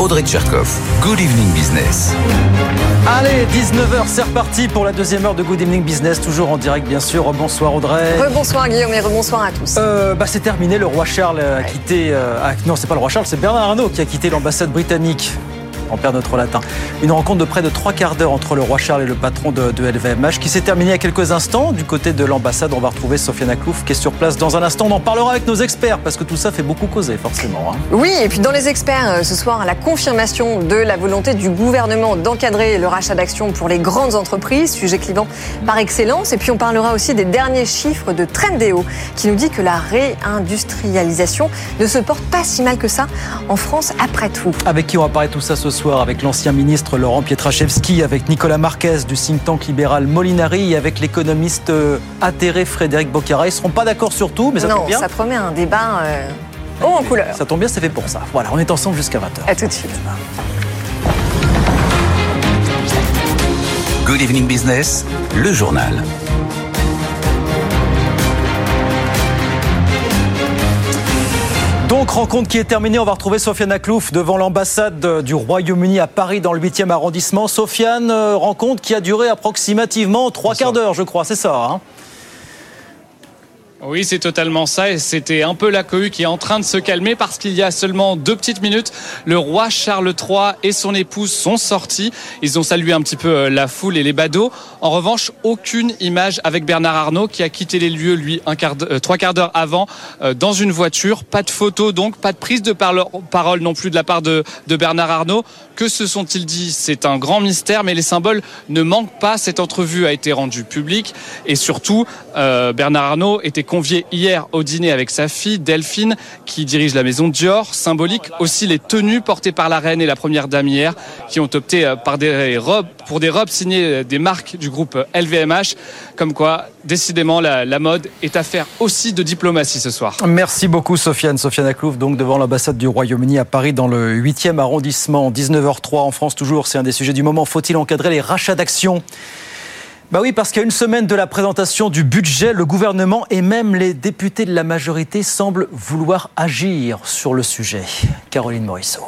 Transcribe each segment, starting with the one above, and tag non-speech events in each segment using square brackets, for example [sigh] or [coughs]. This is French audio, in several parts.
Audrey Tcherkov. Good evening business. Allez, 19h, c'est reparti pour la deuxième heure de Good Evening Business, toujours en direct bien sûr. Bonsoir Audrey. Rebonsoir Guillaume et rebonsoir à tous. Euh, bah, c'est terminé, le roi Charles a quitté... euh, ah, non, c'est pas le roi Charles, c'est Bernard Arnault qui a quitté l'ambassade britannique. On perd notre latin. Une rencontre de près de trois quarts d'heure entre le roi Charles et le patron de, de LVMH qui s'est terminée il y a quelques instants. Du côté de l'ambassade, on va retrouver Sofiane Aklouf qui est sur place dans un instant. On en parlera avec nos experts parce que tout ça fait beaucoup causer forcément. hein. Oui, et puis dans les experts euh, ce soir, la confirmation de la volonté du gouvernement d'encadrer le rachat d'actions pour les grandes entreprises, sujet clivant par excellence. Et puis on parlera aussi des derniers chiffres de Trendéo qui nous dit que la réindustrialisation ne se porte pas si mal que ça en France après tout. Avec qui on va parler tout ça ce soir Avec l'ancien ministre Laurent Pietraszewski, avec Nicolas Marquez du think tank libéral Molinari et avec l'économiste euh, atterré Frédéric Boccara. Ils ne seront pas d'accord sur tout, mais ça non, tombe bien. ça promet un débat euh, haut en couleur. Ça tombe bien, c'est fait pour ça. Voilà, on est ensemble jusqu'à 20h. À tout de suite. Good evening business, le journal. Donc, rencontre qui est terminée. On va retrouver Sofiane Aklouf devant l'ambassade du Royaume-Uni à Paris, dans le 8e arrondissement. Sofiane, euh, rencontre qui a duré approximativement trois quarts d'heure, je crois, c'est ça hein? Oui, c'est totalement ça. Et c'était un peu la cohue qui est en train de se calmer parce qu'il y a seulement deux petites minutes, le roi Charles III et son épouse sont sortis. Ils ont salué un petit peu euh, la foule et les badauds. En revanche, aucune image avec Bernard Arnault qui a quitté les lieux, lui, un quart euh, trois quarts d'heure avant, euh, dans une voiture. Pas de photo, donc pas de prise de parole non plus de la part de, de Bernard Arnault. Que se sont-ils dit? C'est un grand mystère, mais les symboles ne manquent pas. Cette entrevue a été rendue publique et surtout, euh, Bernard Arnault était convié hier au dîner avec sa fille Delphine, qui dirige la maison Dior. Symbolique aussi les tenues portées par la reine et la première dame hier, qui ont opté euh, par des robes, pour des robes signées euh, des marques du groupe LVMH. Comme quoi, décidément, la, la mode est affaire aussi de diplomatie ce soir. Merci beaucoup Sofiane. Sofiane Aklouf, donc devant l'ambassade du Royaume-Uni à Paris, dans le 8e arrondissement, 19h03 en France toujours. C'est un des sujets du moment. Faut-il encadrer les rachats d'actions? Bah oui, parce qu'à une semaine de la présentation du budget, le gouvernement et même les députés de la majorité semblent vouloir agir sur le sujet. Caroline Morisseau.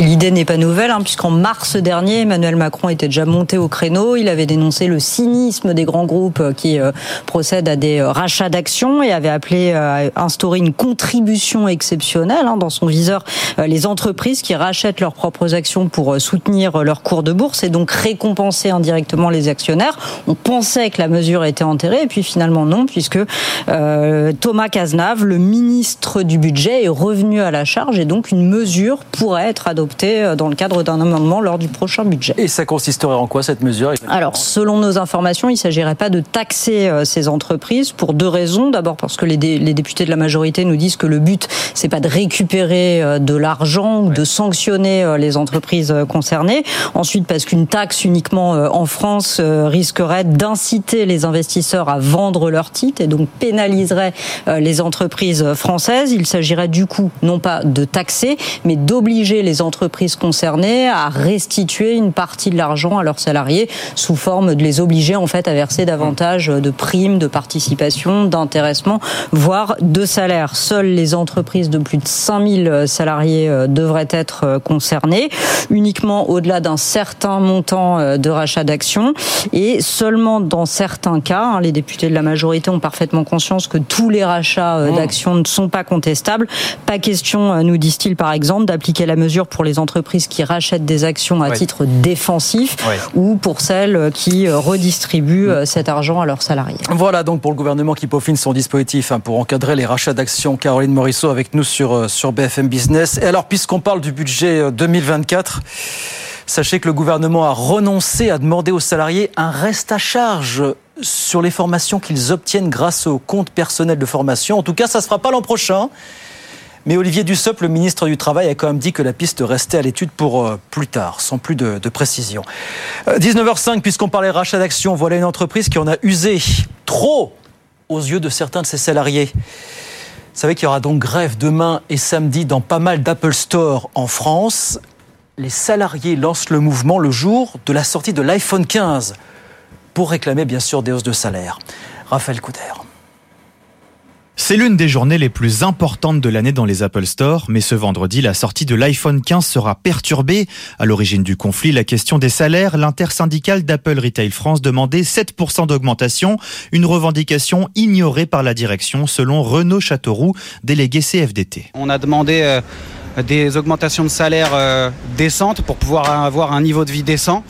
L'idée n'est pas nouvelle, hein, puisqu'en mars dernier, Emmanuel Macron était déjà monté au créneau. Il avait dénoncé le cynisme des grands groupes euh, qui euh, procèdent à des euh, rachats d'actions et avait appelé à instaurer une contribution exceptionnelle hein, dans son viseur les entreprises qui rachètent leurs propres actions pour soutenir leur cours de bourse et donc récompenser indirectement les actionnaires. On pensait que la mesure était enterrée et puis finalement non, puisque Thomas Cazenave, le ministre du budget, est revenu à la charge et donc une mesure pourrait être adoptée euh, dans le cadre d'un amendement lors du prochain budget. Et ça consisterait en quoi cette mesure Alors, selon nos informations, il ne s'agirait pas de taxer euh, ces entreprises pour deux raisons. D'abord parce que les, dé- les députés de la majorité nous disent que le but, c'est pas de récupérer euh, de l'argent ou de sanctionner les entreprises concernées. Ensuite, parce qu'une taxe uniquement en France risquerait d'inciter les investisseurs à vendre leurs titres et donc pénaliserait les entreprises françaises. Il s'agirait du coup non pas de taxer, mais d'obliger les entreprises concernées à restituer une partie de l'argent à leurs salariés sous forme de les obliger en fait à verser davantage de primes, de participation, d'intéressement, voire de salaires. Seules les entreprises de plus de 5000 salariés euh, devraient être euh, concernées, uniquement au-delà d'un certain montant euh, de rachat d'actions et seulement dans certains cas, hein, les députés de la majorité ont parfaitement conscience que tous les rachats euh, d'actions ne sont pas contestables. Pas question, nous disent-ils par exemple, d'appliquer la mesure pour pour les entreprises qui rachètent des actions à titre défensif ou pour celles qui redistribuent mm. cet argent à leurs salariés. Voilà donc pour le gouvernement qui peaufine son dispositif hein, pour encadrer les rachats d'actions. Caroline Morisseau avec nous sur, sur BFM Business. Et alors, puisqu'on parle du budget 2024, Sachez que le gouvernement a renoncé à demander aux salariés un reste à charge sur les formations qu'ils obtiennent grâce au compte personnel de formation. En tout cas, ça ne se fera pas l'an prochain. Mais Olivier Dussopt, le ministre du Travail, a quand même dit que la piste restait à l'étude pour euh, plus tard, sans plus de, précision. 19h05, euh, puisqu'on parlait rachat d'actions, voilà une entreprise qui en a usé trop aux yeux de certains de ses salariés. Vous savez qu'il y aura donc grève demain et samedi dans pas mal d'Apple Store en France les salariés lancent le mouvement le jour de la sortie de l'iPhone 15 pour réclamer bien sûr des hausses de salaire. Raphaël Couder. C'est l'une des journées les plus importantes de l'année dans les Apple Store, mais ce vendredi, la sortie de l'iPhone 15 sera perturbée. À l'origine du conflit, la question des salaires, l'intersyndicale d'Apple Retail France demandait 7% d'augmentation, une revendication ignorée par la direction selon Renaud Châteauroux, délégué CFDT. On a demandé euh, des augmentations de salaire euh, décentes pour pouvoir avoir un niveau de vie décent.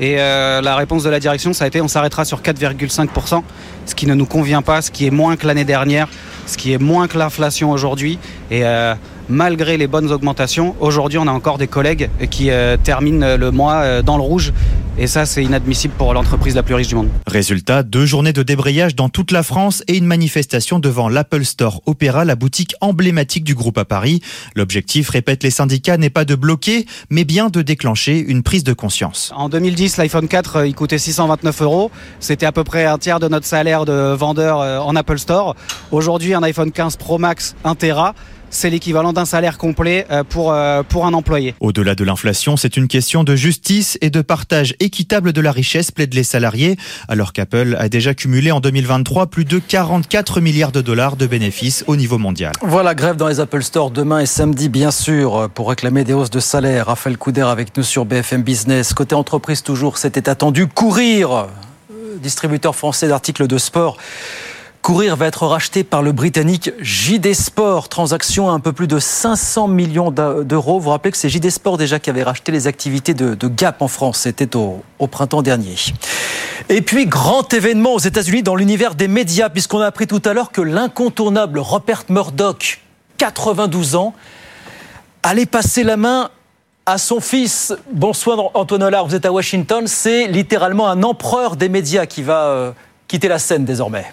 Et euh, la réponse de la direction, ça a été on s'arrêtera sur 4,5%, ce qui ne nous convient pas, ce qui est moins que l'année dernière, ce qui est moins que l'inflation aujourd'hui. Et euh, malgré les bonnes augmentations, aujourd'hui on a encore des collègues qui terminent le mois dans le rouge et ça, c'est inadmissible pour l'entreprise la plus riche du monde. Résultat, deux journées de débrayage dans toute la France et une manifestation devant l'Apple Store Opéra, la boutique emblématique du groupe à Paris. L'objectif, répète les syndicats, n'est pas de bloquer, mais bien de déclencher une prise de conscience. En 2010, l'iPhone 4, euh, il coûtait 629 euros. C'était à peu près un tiers de notre salaire de vendeur euh, en Apple Store. Aujourd'hui, un iPhone 15 Pro Max 1 Tera, c'est l'équivalent d'un salaire complet euh, pour, euh, pour un employé. Au-delà de l'inflation, c'est une question de justice et de partage équitable de la richesse, plaident les salariés, alors qu'Apple a déjà cumulé en 2023 plus de 44 milliards de dollars de bénéfices au niveau mondial. Voilà, grève dans les Apple Store demain et samedi, bien sûr, pour réclamer des hausses de salaire. Raphaël Couder avec nous sur BFM Business. Côté entreprise, toujours, c'était attendu. Courir, distributeur français d'articles de sport Courir va être racheté par le britannique JD Sport, transaction à un peu plus de 500 millions d'euros. Vous vous rappelez que c'est JD Sport déjà qui avait racheté les activités de, Gap en France, c'était au, printemps dernier. Et puis, grand événement aux États-Unis dans l'univers des médias, puisqu'on a appris tout à l'heure que l'incontournable Rupert Murdoch, 92 ans, allait passer la main à son fils. Bonsoir Antoine Hollard, vous êtes à Washington. C'est littéralement un empereur des médias qui va euh, quitter la scène désormais.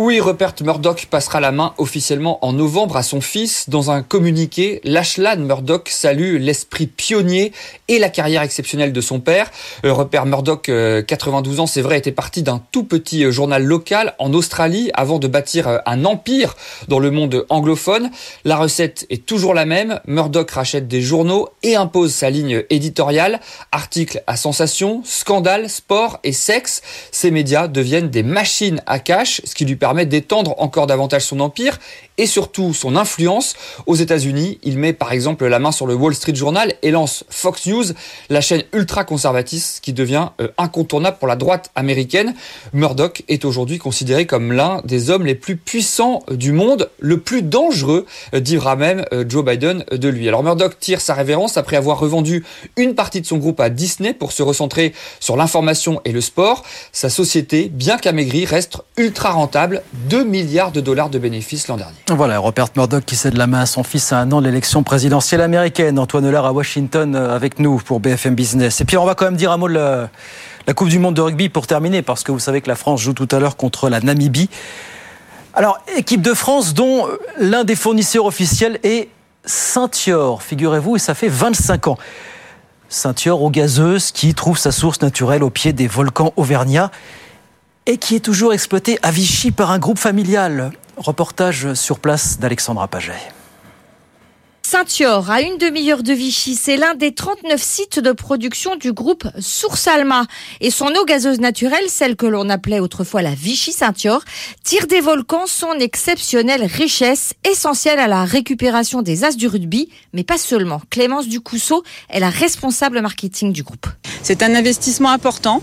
Oui, Rupert Murdoch passera la main officiellement en novembre à son fils. Dans un communiqué, Lachlan Murdoch salue l'esprit pionnier et la carrière exceptionnelle de son père. Euh, Rupert Murdoch, 92 euh, ans, c'est vrai, était parti d'un tout petit euh, journal local en Australie avant de bâtir un empire dans le monde anglophone. La recette est toujours la même. Murdoch rachète des journaux et impose sa ligne éditoriale. Articles à sensation, scandales, sport et sexe. Ces médias deviennent des machines à cash, ce qui lui permet permet d'étendre encore davantage son empire et surtout son influence. Aux États-Unis, il met par exemple la main sur le Wall Street Journal et lance Fox News, la chaîne ultra-conservatiste qui devient euh, incontournable pour la droite américaine. Murdoch est aujourd'hui considéré comme l'un des hommes les plus puissants du monde, le plus dangereux, euh, dira même euh, Joe Biden de lui. Alors Murdoch tire sa révérence après avoir revendu une partie de son groupe à Disney pour se recentrer sur l'information et le sport. Sa société, bien qu'amaigrie, reste ultra rentable, 2 milliards de dollars de bénéfices l'an dernier. Voilà, Robert Murdoch qui cède la main à son fils à un an de l'élection présidentielle américaine. Antoine Hollard à Washington euh, avec nous pour BFM Business. Et puis on va quand même dire un mot de la, Coupe du Monde de rugby pour terminer, parce que vous savez que la France joue tout à l'heure contre la Namibie. Alors, équipe de France dont euh, l'un des fournisseurs officiels est Saint-Yor, figurez-vous, et ça fait 25 ans. Saint-Yor eau gazeuse qui trouve sa source naturelle au pied des volcans auvergnats et qui est toujours exploité à Vichy par un groupe familial. Reportage sur place d'Alexandra Paget. Saint-Yor, à une demi-heure de Vichy, c'est l'un des 39 sites de production du groupe Source Alma. Et son eau gazeuse naturelle, celle que l'on appelait autrefois la Vichy Saint-Yor, tire des volcans son exceptionnelle richesse, essentielle à la récupération des as du rugby, mais pas seulement. Clémence Ducousseau est la responsable marketing du groupe. C'est un investissement important,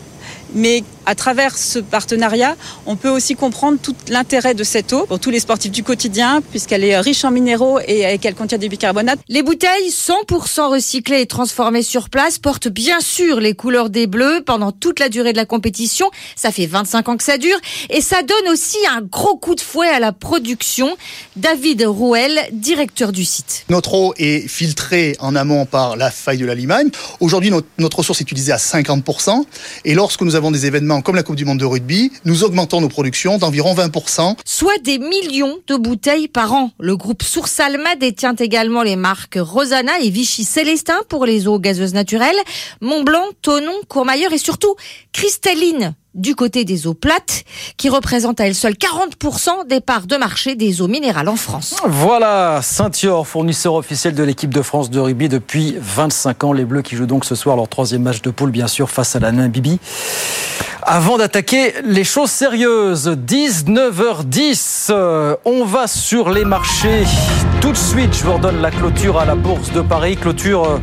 mais À travers ce partenariat, on peut aussi comprendre tout l'intérêt de cette eau pour tous les sportifs du quotidien, puisqu'elle est riche en minéraux et qu'elle contient du bicarbonate. Les bouteilles 100% recyclées et transformées sur place portent bien sûr les couleurs des bleus pendant toute la durée de la compétition. Ça fait 25 ans que ça dure et ça donne aussi un gros coup de fouet à la production. David Rouel, directeur du site. Notre eau est filtrée en amont par la faille de la Limagne. Aujourd'hui, notre, notre ressource est utilisée à 50%. Et lorsque nous avons des événements comme la Coupe du Monde de rugby, nous augmentons nos productions d'environ 20%. Soit des millions de bouteilles par an. Le groupe Source Alma détient également les marques Rosana et Vichy Célestin pour les eaux gazeuses naturelles, Montblanc, Tonon, Courmayeur et surtout Cristalline du côté des eaux plates, qui représente à elle seule 40% des parts de marché des eaux minérales en France. Voilà, Saint-Yor, fournisseur officiel de l'équipe de France de rugby depuis 25 ans. Les Bleus qui jouent donc ce soir leur troisième match de poule, bien sûr, face à la Namibie. Avant d'attaquer les choses sérieuses, 19h10, euh, on va sur les marchés. Tout de suite, je vous redonne la clôture à la Bourse de Paris. Clôture euh,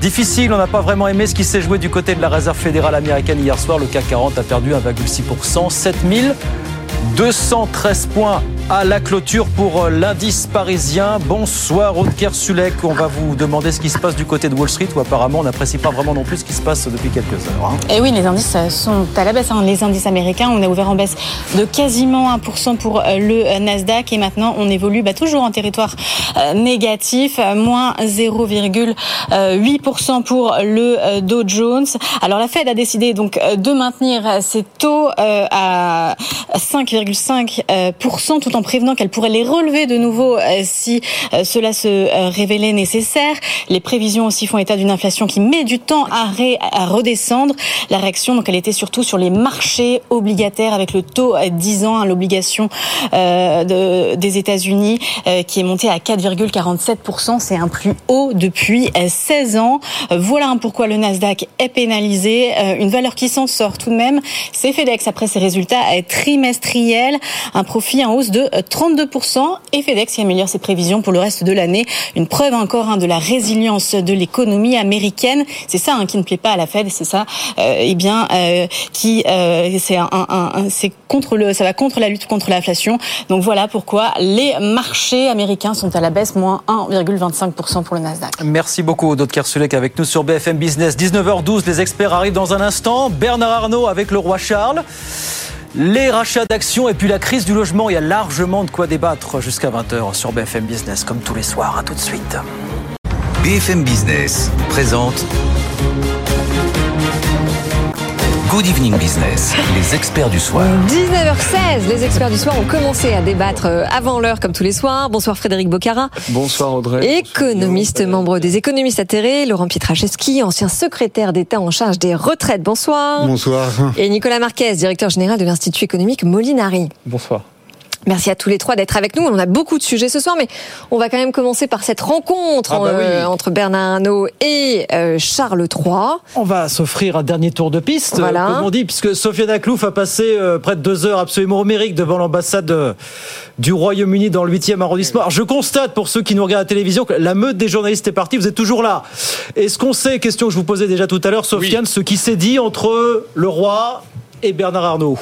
difficile, on n'a pas vraiment aimé ce qui s'est joué du côté de la réserve fédérale américaine hier soir. Le CAC 40 a perdu 1,6%, 7213 points à la clôture pour euh, l'indice parisien. Bonsoir Aude Sulek. On va vous demander ce qui se passe du côté de Wall Street où apparemment on n'apprécie pas vraiment non plus ce qui se passe depuis quelques heures. Hein. Et oui, les indices sont à la baisse. Hein. Les indices américains, on a ouvert en baisse de quasiment 1% pour euh, le Nasdaq et maintenant on évolue bah, toujours en territoire euh, négatif, moins 0,8% pour le Dow Jones. Alors la Fed a décidé donc de maintenir ses taux à 5,5% tout en prévenant qu'elle pourrait les relever de nouveau euh, si euh, cela se euh, révélait nécessaire. Les prévisions aussi font état d'une inflation qui met du temps à, redescendre. La réaction, donc, elle était surtout sur les marchés obligataires avec le taux à 10 ans, hein, l'obligation de, des États-Unis qui est monté à 4,47%. C'est un plus haut depuis 16 ans. Voilà pourquoi le Nasdaq est pénalisé. Une valeur qui s'en sort tout de même, c'est FedEx après ses résultats trimestriels. Un profit en hausse de 32% et FedEx qui améliore ses prévisions pour le reste de l'année. Une preuve encore hein, de la résilience de l'économie américaine. C'est ça hein, qui ne plaît pas à la Fed, c'est ça, euh, eh bien, euh, qui euh, c'est contre le, ça va contre la lutte contre l'inflation. Donc voilà pourquoi les marchés américains sont à la baisse, moins 1,25% pour le Nasdaq. Merci beaucoup, Aude Kersulek avec nous sur BFM Business. 19h12, les experts arrivent dans un instant. Bernard Arnault avec le roi Charles. Les rachats d'actions et puis la crise du logement, il y a largement de quoi débattre jusqu'à 20h sur BFM Business, comme tous les soirs. À tout de suite. BFM Business présente Good Evening Business, les experts du soir. 19h16, les experts du soir ont commencé à débattre euh, avant l'heure comme tous les soirs. Bonsoir Frédéric Bocara. Bonsoir Audrey. Économiste, membre des économistes atterrés. Laurent Pietraszewski, ancien secrétaire d'État en charge des retraites. Bonsoir. Bonsoir. Et Nicolas Marquez, directeur général de l'Institut économique Molinari. Bonsoir. Merci à tous les trois d'être avec nous. On a beaucoup de sujets ce soir, mais on va quand même commencer par cette rencontre Ah bah oui. euh, entre Bernard Arnault et euh, Charles III. On va s'offrir un dernier tour de piste, Voilà. euh, comme on dit, puisque Sofiane Aklouf a passé euh, près de deux heures absolument homériques devant l'ambassade du Royaume-Uni dans le 8e arrondissement. Alors, je constate, pour ceux qui nous regardent à la télévision, que la meute des journalistes est partie, vous êtes toujours là. Est-ce qu'on sait, question que je vous posais déjà tout à l'heure, Sofiane, ce qui s'est dit entre le roi et Bernard Arnault?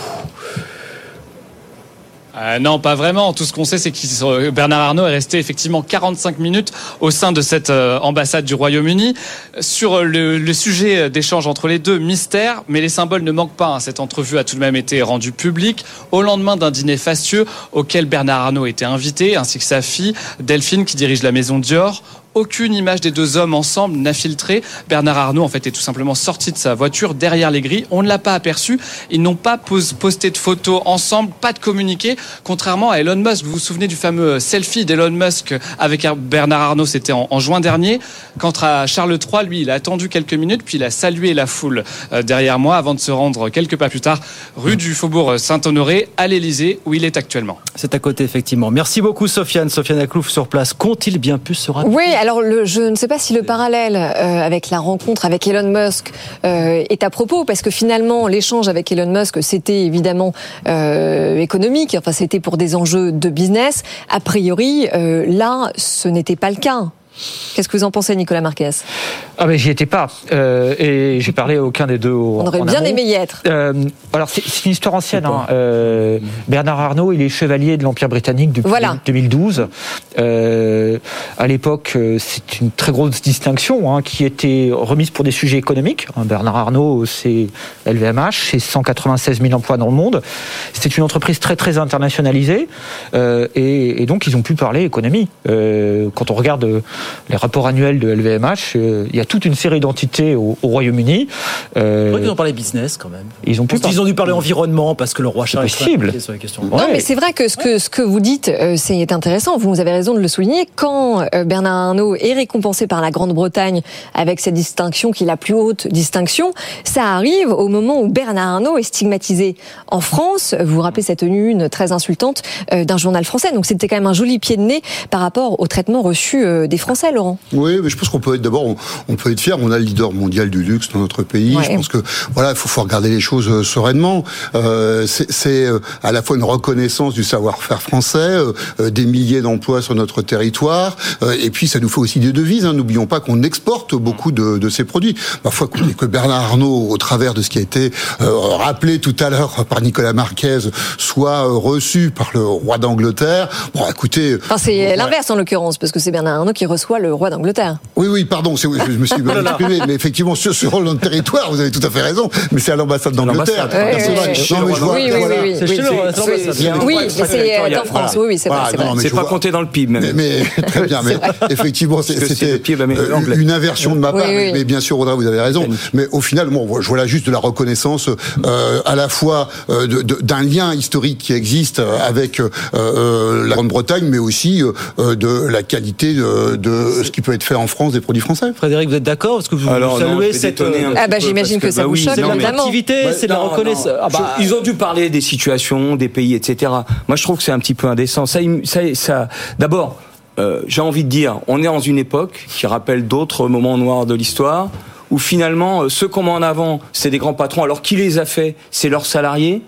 Euh, non, pas vraiment. Tout ce qu'on sait, c'est que Bernard Arnault est resté effectivement 45 minutes au sein de cette euh, ambassade du Royaume-Uni. Sur euh, le, sujet d'échange entre les deux, mystère, mais les symboles ne manquent pas. hein. Cette entrevue a tout de même été rendue publique au lendemain d'un dîner fastueux auquel Bernard Arnault était invité, ainsi que sa fille Delphine qui dirige la maison Dior. Aucune image des deux hommes ensemble n'a filtré. Bernard Arnault, en fait, est tout simplement sorti de sa voiture derrière les grilles. On ne l'a pas aperçu. Ils n'ont pas pos- posté de photos ensemble, pas de communiqué. Contrairement à Elon Musk, vous vous souvenez du fameux selfie d'Elon Musk avec Bernard Arnault, c'était en, en juin dernier. Quant à Charles III, lui, il a attendu quelques minutes, puis il a salué la foule euh, derrière moi avant de se rendre quelques pas plus tard rue du Faubourg Saint-Honoré à l'Élysée, où il est actuellement. C'est à côté, effectivement. Merci beaucoup, Sofiane. Sofiane Aklouf sur place. Qu'ont-ils bien pu se rappeler Oui, alors le, je ne sais pas si le parallèle euh, avec la rencontre avec Elon Musk euh, est à propos, parce que finalement l'échange avec Elon Musk c'était évidemment euh, économique, enfin c'était pour des enjeux de business. A priori, euh, là, ce n'était pas le cas. Qu'est-ce que vous en pensez, Nicolas Marquez? Ah mais j'y étais pas euh, et j'ai parlé à aucun des deux. On aurait bien aimé y être. Euh, alors c'est une histoire ancienne. Hein. Euh, Bernard Arnault, il est chevalier de l'Empire britannique depuis Voilà. 2012. Euh, à l'époque, c'est une très grosse distinction hein, qui était remise pour des sujets économiques. Hein, Bernard Arnault, c'est LVMH, c'est 196 000 emplois dans le monde. C'était une entreprise très très internationalisée euh, et, et donc ils ont pu parler économie. Euh, quand on regarde euh, les rapports annuels de LVMH, euh, il y a toute une série d'entités au, au Royaume-Uni. Je Euh, crois qu'ils ont parlé business quand même. ils ont pu ont dû parler environnement parce que le roi Charles est possible. impliqué sur les questions. Non, mais c'est vrai que ce que, ce que vous dites, euh, c'est intéressant. Vous avez raison de le souligner. Quand euh, Bernard Arnault est récompensé par la Grande-Bretagne avec cette distinction qui est la plus haute distinction, ça arrive au moment où Bernard Arnault est stigmatisé. En France, vous vous rappelez cette une très insultante euh, d'un journal français. Donc c'était quand même un joli pied de nez par rapport au traitement reçu euh, des Français, Laurent. Oui, mais je pense qu'on peut être d'abord, on, on peut être fier. On a le leader mondial du luxe dans notre pays. Ouais. Je pense que voilà, il faut, faut regarder les choses euh, sereinement. Euh, c'est euh, à la fois une reconnaissance du savoir-faire français, euh, des milliers d'emplois sur notre territoire, euh, et puis ça nous fait aussi des devises. Hein. N'oublions pas qu'on exporte beaucoup de, de ces produits. Parfois que, que Bernard Arnault, au travers de ce qui a été rappelé tout à l'heure par Nicolas Marquez, soit reçu par le roi d'Angleterre. Bon, écoutez, Enfin, c'est l'inverse en l'occurrence, parce que c'est Bernard Arnault qui reçoit le roi d'Angleterre. Oui, oui, pardon, c'est- je me suis [laughs] mal exprimé, mais effectivement, sur, sur notre territoire, vous avez tout à fait raison, mais c'est à l'ambassade d'Angleterre. C'est Oui, oui, C'est oui. chez le Oui, c'est euh, en France. Oui, oui, c'est vrai. Pas compté dans le PIB même. Mais, [laughs] très bien, mais effectivement, c'était euh, une inversion de ma Oui, part. oui. Mais, bien sûr, Audrey, vous avez raison. Mais au final, bon, je vois là juste de la reconnaissance euh, à la fois euh, d'un lien historique qui existe euh, avec euh, euh, la Grande-Bretagne, mais aussi euh, euh, de la qualité de, de ce qui peut être fait en France des produits français. Frédéric, vous êtes d'accord Parce que vous, Alors, vous non, saluez vais cette. euh, Ah bah peu, j'imagine que ça bah vous oui, choque, non, mais- évidemment. L'activité, c'est de la non, reconnaissance. non. Ah bah, Je- Ils ont dû parler des situations, des pays, etc. Moi, je trouve que c'est un petit peu indécent. Ça, il- ça, ça- D'abord, euh, j'ai envie de dire, on est dans une époque qui rappelle d'autres moments noirs de l'histoire, où finalement, euh, ceux qu'on met en avant, c'est des grands patrons. Alors qui les a fait? C'est leurs salariés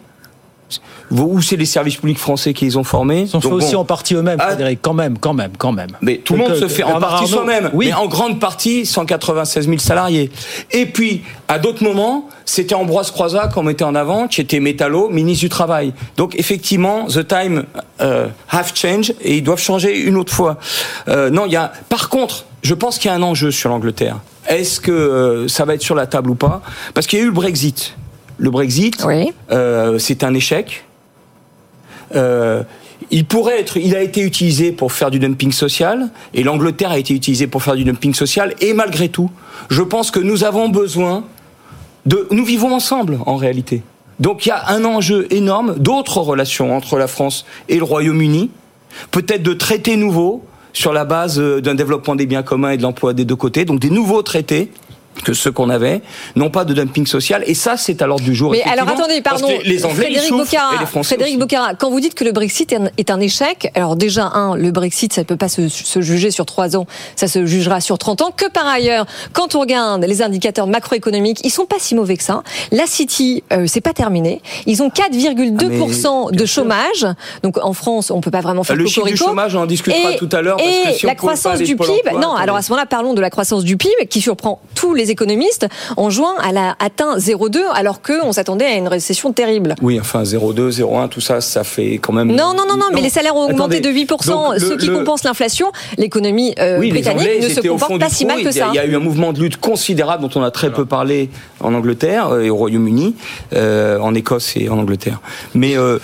ou c'est les services publics français qui les ont formés Ils sont fait Donc, aussi bon, en partie eux-mêmes, Ah. Frédéric, quand même, quand même, quand même. mais tout le monde se fait en partie soi-même, Oui, mais en grande partie 196 000 salariés. Et puis, à d'autres moments, c'était Ambroise Croizat qu'on mettait en avant, qui était métallo, ministre du Travail. Donc, effectivement, the time euh, have changed et ils doivent changer une autre fois. Euh, non, il y a. Par contre, je pense qu'il y a un enjeu sur l'Angleterre. Est-ce que euh, ça va être sur la table ou pas? Parce qu'il y a eu le Brexit. Le Brexit, Oui. euh, c'est un échec. Euh, il pourrait être, il a été utilisé pour faire du dumping social, et l'Angleterre a été utilisée pour faire du dumping social, et malgré tout, je pense que nous avons besoin de, nous vivons ensemble en réalité. Donc il y a un enjeu énorme d'autres relations entre la France et le Royaume-Uni, peut-être de traités nouveaux sur la base euh, d'un développement des biens communs et de l'emploi des deux côtés, donc des nouveaux traités que ceux qu'on avait, non pas de dumping social, et ça c'est à l'ordre du jour. Mais alors attendez, pardon, les Anglais ils Frédéric Bocara, et les Français Frédéric. Bocara, quand vous dites que le Brexit est un, échec, alors déjà un, le Brexit ça ne peut pas se, se juger sur trois ans, ça se jugera sur 30 ans. Que par ailleurs, quand on regarde les indicateurs macroéconomiques, ils sont pas si mauvais que ça. La City, euh, c'est pas terminé. Ils ont 4,2% de chômage. Donc en France, on peut pas vraiment faire Le chiffre du chômage, on en discutera Et- tout à l'heure, parce Et que si on la croissance du PIB, emploi, non, attendez. alors à ce moment-là, parlons de la croissance du PIB qui surprend tous les économistes. En juin, elle a atteint 0,2 alors qu'on s'attendait à une récession terrible. Oui, enfin 0,2, 0,1, tout ça, ça fait quand même. Non, non, non, non, mais les salaires ont augmenté Attendez. de 8%, Donc, le- ce qui le- compense l'inflation. L'économie euh, oui, les britannique Anglais, ne se comporte pas si mal que ça. Il y a eu un mouvement de lutte considérable dont on a très peu parlé en Angleterre euh, et au Royaume-Uni, euh, en Écosse et en Angleterre. Mais euh,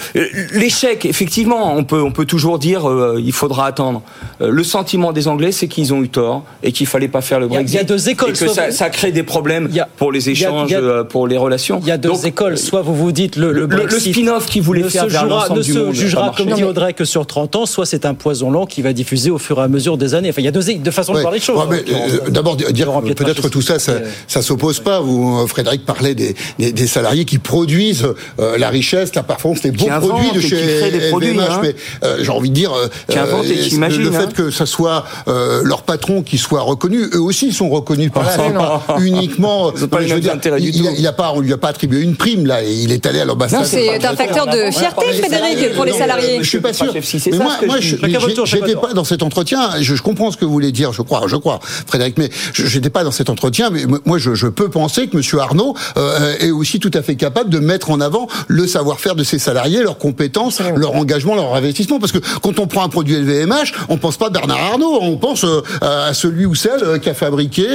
l'échec, effectivement, on peut, on peut toujours dire euh, il faudra attendre. Euh, le sentiment des Anglais, c'est qu'ils ont eu tort et qu'il fallait pas faire le Brexit. il y a deux écoles, Et que ça, crée des problèmes pour les il y a- échanges, il y a- pour les relations. Il y a deux écoles. Soit vous vous dites le, le, Le- spin-off qu'il voulait ne faire se vers jugera, l'ensemble ne du se monde, jugera, comme dit Audrey, que sur 30 ans, soit c'est un poison lent qui va diffuser au fur et à mesure des années. Enfin, il y a deux, deux façons de voir les choses. Ouais, euh, D'abord, dire peut-être tout ça, ça, ça s'oppose pas. Vous, Frédéric parlait des, des, des salariés qui produisent euh, la richesse, la performance, les beaux produits de chez créent des produits, LVMH. hein. Mais euh, j'ai envie de dire, euh, Qui inventent et qui le- imaginent, le hein. fait que ça soit euh, leur patron qui soit reconnu, eux aussi sont reconnus par, Absolument. par, [laughs] uniquement. Ils pas je veux dire, il, il, tout. il a pas, on lui a pas attribué une prime là. et Il est allé à l'ambassade. Non, c'est un facteur de fierté, Frédéric, pour les salariés. Je suis pas sûr. Chef, si, c'est Mais ça moi, moi, j'étais pas dans cet entretien. Je, je comprends ce que vous voulez dire. Je crois, je crois, Frédéric. Mais je j'étais pas dans cet entretien. Mais moi, je, je peux penser que Monsieur Arnaud euh, est aussi tout à fait capable de mettre en avant le savoir-faire de ses salariés, leurs compétences, leur engagement, leur investissement. Parce que quand on prend un produit LVMH, on pense pas à Bernard Arnaud. On pense euh, à celui ou celle euh, qui a fabriqué,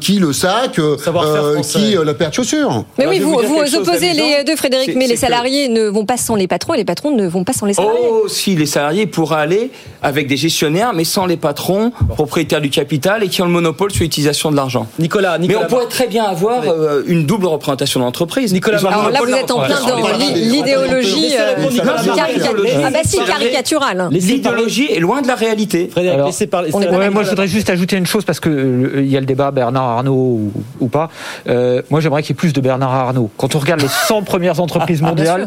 qui le sac, euh, euh, qui euh, la paire de chaussures. Mais oui, vous, vous opposez les deux, Frédéric, mais les que- salariés ne vont pas sans les patrons et les patrons ne vont pas sans les salariés. Oh, si les salariés pourraient aller avec des gestionnaires, mais sans les patrons, propriétaires du capital et qui ont le monopole sur l'utilisation de l'argent. Nicolas, Nicolas. Mais on pourrait très bien avoir euh, une double représentation d'entreprise. Nicolas Alors là, vous êtes en plein dans l'idéologie Laissez euh. Ah bah si, caricaturale. L'idéologie est loin de la réalité. Frédéric, Alors, parler. Ouais, moi, je voudrais juste ajouter une chose parce que euh, il y a le débat Bernard Arnault ou, ou pas. Euh, moi, j'aimerais qu'il y ait plus de Bernard Arnault. Quand on regarde les 100 premières entreprises mondiales,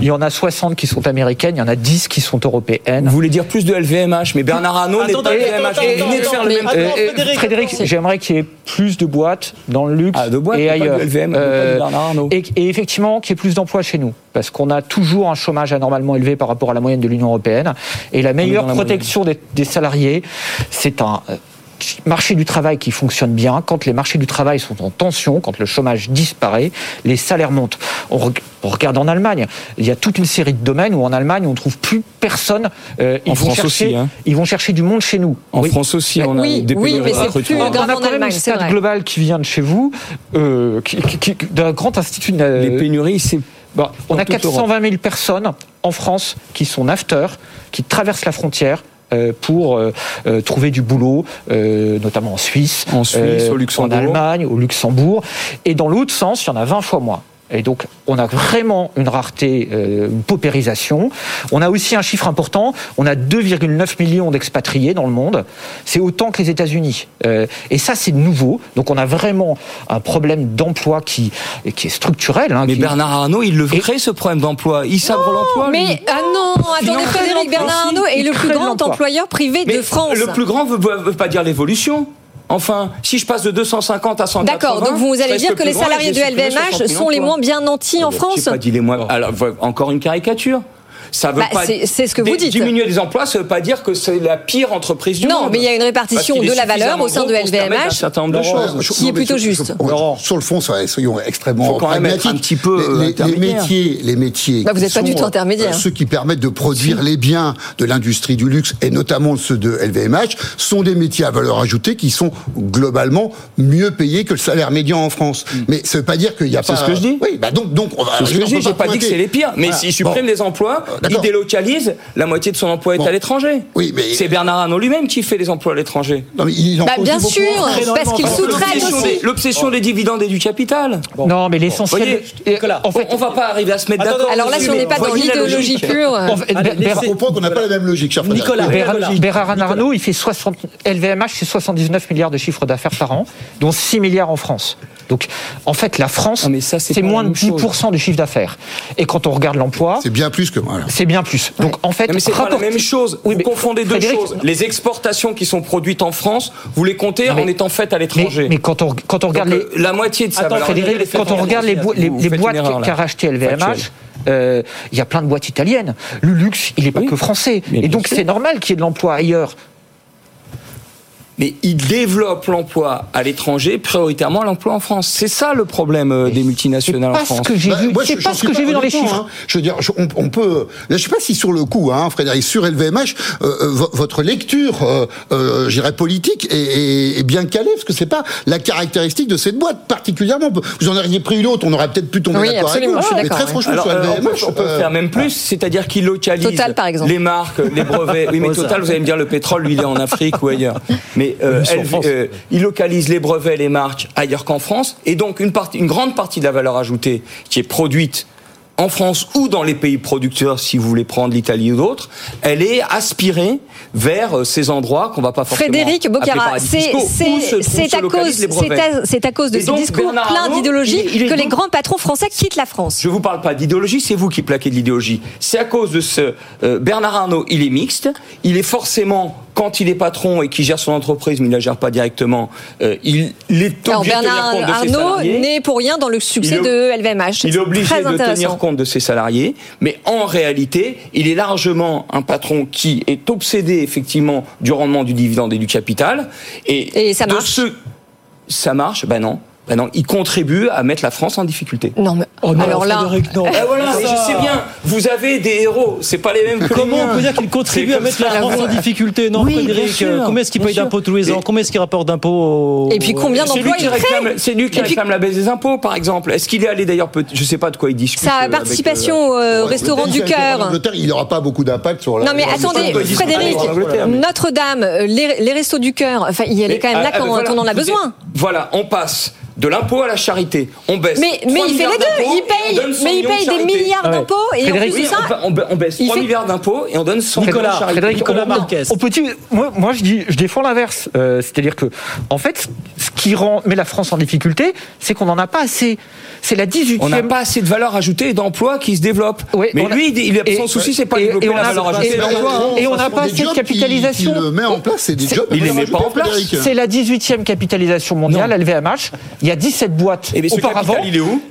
il y en a 60 qui sont américaines, il y en a 10 qui sont européennes. Vous voulez dire plus de LVMH, mais Bernard Arnault n'est pas LVMH. Euh, euh, Frédéric, j'aimerais qu'il y ait plus de boîtes dans le luxe Ah, de boîtes, et pas pas Bernard Arnault. et, et effectivement, qu'il y ait plus d'emplois chez nous. Parce qu'on a toujours un chômage anormalement élevé par rapport à la moyenne de l'Union européenne. Et la meilleure la protection des, des salariés, c'est un euh, marché du travail qui fonctionne bien. Quand les marchés du travail sont en tension, quand le chômage disparaît, les salaires montent. On, reg- on regarde en Allemagne. Il y a toute une série de domaines où en Allemagne, on trouve plus personne. Euh, ils En vont France chercher, aussi, hein. Ils vont chercher du monde chez nous. En Oui. France aussi, on a Oui, des oui, mais de c'est plus grave on a en quand même Allemagne, une stat globale qui vient de chez vous, euh, d'un grand institut. euh, Les pénuries, c'est Bon, on a toute 420 000 personnes en France qui sont nafteurs, qui traversent la frontière pour euh, euh, trouver du boulot, euh, notamment en Suisse, En Suisse, au Luxembourg. en Allemagne, au Luxembourg. Et dans l'autre sens, il y en a 20 fois moins. Et donc, on a vraiment une rareté, euh, une paupérisation. On a aussi un chiffre important. On a 2,9 millions d'expatriés dans le monde. C'est autant que les États-Unis. Euh, et ça, c'est nouveau. Donc, on a vraiment un problème d'emploi qui, qui est structurel. hein, Mais qui- Bernard Arnault, il le Et- crée ce problème d'emploi. Il sabre l'emploi. lui. Mais ah non, attendez, Frédéric. Bernard Arnault est le plus grand employeur privé Mais de France. Le plus grand veut, veut pas dire l'évolution. Enfin, si je passe de 250 à 180. D'accord, donc vous allez dire que les salariés de LVMH 60 000 sont les moins bien nantis en J'ai France. pas dit les moins. Alors, voilà, encore une caricature. Ça veut Bah, pas. c'est- c'est ce que vous dites. Diminuer les emplois, ça veut pas dire que c'est la pire entreprise du Non, monde. mais il y a une répartition de la valeur au sein de LVMH un certain nombre de Laurent, choses. je- qui est non, plutôt sur- juste. sur- Sur le fond, soyons- extrêmement Faut quand même être pragmatiques. un petit peu, les, métiers, les métiers. Bah, vous qui êtes pas du tout intermédiaire. euh, Ceux qui permettent de produire les biens de l'industrie du luxe et notamment ceux de LVMH sont des métiers à valeur ajoutée qui sont globalement mieux payés que le salaire médian en France. Mais ça veut pas dire qu'il y a Hmm. C'est pas. ce que je dis. Oui, bah donc donc on va. C'est ce que je dis, j'ai pas dit que c'est les pires. Mais Voilà. s'il supprime Bon. les emplois, il délocalise, la moitié de son emploi est Bon. à l'étranger. Oui, mais- C'est Bernard Arnault lui-même qui fait les emplois à l'étranger. Non, mais il en Bah, bien sûr, parce qu'il sous-traite L'obsession aussi. des, l'obsession des dividendes et du capital. Non, mais l'essentiel. en fait, on, on va pas arriver à se mettre d'accord. Alors là, si on n'est pas dans l'idéologie pure. Je comprends qu'on n'a pas la même logique, cher. Nicolas. Bérard Arnault, il fait 60, LVMH, c'est 79 milliards de chiffre d'affaires par an, dont 6 milliards en France. Donc, en fait, la France, c'est moins de même chose. 10% du chiffre d'affaires. Et quand on regarde l'emploi, C'est bien plus que voilà. c'est bien plus. Donc, en fait, Non, mais c'est pas la même chose. Oui, vous confondez deux Frédéric, choses. Les exportations qui sont produites en France, vous les comptez Non, mais- en étant faites à l'étranger. mais quand on, quand on regarde Donc, les, la moitié de ça. Attends, Frédéric, quand on regarde les, boi- les, les boîtes qu'a racheté LVMH, euh, il y a plein de boîtes italiennes. Le luxe, il n'est pas Oui. que français. Et donc c'est normal qu'il y ait de l'emploi ailleurs. Mais ils développent l'emploi à l'étranger, prioritairement l'emploi en France. C'est ça le problème euh, des multinationales en France. que j'ai Bah, C'est je- pas ce que j'ai vu dans les chiffres. hein. Je veux dire, je- on, on peut. Là, je sais pas si sur le coup, hein, Frédéric, sur LVMH, euh, euh, vo- votre lecture, euh, euh, je dirais politique, est, est- est bien calée, parce que c'est pas la caractéristique de cette boîte particulièrement. Vous en auriez pris une autre, on aurait peut-être pu tomber Oui, d'accord avec absolument, vous. je suis Mais très oui. franchement, Alors, sur euh, on peut, LVMH, on peut euh, faire même plus, c'est-à-dire qu'ils localisent Total, par exemple. les marques, les brevets. Oui, mais. Total, vous allez me dire, le pétrole, lui, il est en Afrique ou ailleurs. Mais euh, elle- France. euh, ils localisent les brevets, les marques ailleurs qu'en France, et donc une, partie, une grande partie de la valeur ajoutée qui est produite en France ou dans les pays producteurs, si vous voulez prendre l'Italie ou d'autres, elle est aspirée vers euh, ces endroits qu'on va pas forcément Frédéric paradis c'est à cause les brevets. c'est à- c'est à cause de Et ces donc, discours Bernard pleins Arnault, d'idéologie que les grands patrons français quittent la France. Je vous parle pas d'idéologie, c'est vous qui plaquez de l'idéologie. C'est à cause de ce euh, Bernard Arnault, il est mixte, il est forcément quand il est patron et qu'il gère son entreprise, mais il ne la gère pas directement, euh, il, il est Alors obligé de tenir Bernard compte de ses Arnault salariés. n'est pour rien dans le succès Il de LVMH. Il est obligé de tenir compte de ses salariés, mais en réalité, il est largement un patron qui est obsédé effectivement du rendement du dividende et du capital. Et, Et ça de marche ce- ça marche? Ben non. Ben non, il contribue à mettre la France en difficulté. Non, mais Oh non, alors là, Frédéric, non. Eh voilà, Ça- je sais bien, vous avez des héros, c'est pas les mêmes que Comment on peut dire qu'il contribue à mettre la. France en difficulté Non, Oui, Frédéric, sûr, euh, combien est-ce qu'il paye d'impôts tous les ans? Et- Combien est-ce qu'il rapporte d'impôts au- Et puis combien d'emplois il crée c'est lui qui puis- réclame la baisse des impôts, par exemple. Est-ce qu'il est allé d'ailleurs, je sais pas de quoi il discute. Sa euh, avec, participation euh, au restaurant du En cœur. Angleterre, il n'aura pas beaucoup d'impact sur la. Non mais attendez, Frédéric, Notre-Dame, euh, les, restos du cœur, enfin, il est Mais, quand même là quand, on en a besoin. Voilà, on passe de l'impôt à la charité. On baisse. Mais, 3 mais il fait les deux. Il paye, donne 100 mais il paye des milliards Ah ouais. d'impôts et en Frédéric, plus de Oui, ça, on, baisse il 3 fait- milliards d'impôts et on donne 100 millions de Nicolas, charité. Frédéric, Nicolas on- Marquez. on peut dire- moi, moi, je, dis, je défends l'inverse. Euh, C'est-à-dire que, en fait, qui rend, met la France en difficulté, c'est qu'on n'en a pas assez. C'est la 18e. On n'a pas assez de valeur ajoutée et d'emplois qui se développent. Ouais, mais lui, il, il- et- son souci, c'est pas et- développer et on la a- valeur et- ajoutée. et- et on n'a pas assez de jobs qui- capitalisation. qui le met en place, c'est des jobs. il les met pas en place. C'est la 18e capitalisation mondiale, LVMH. Il y a 17 boîtes Et ce auparavant. capital, il est où?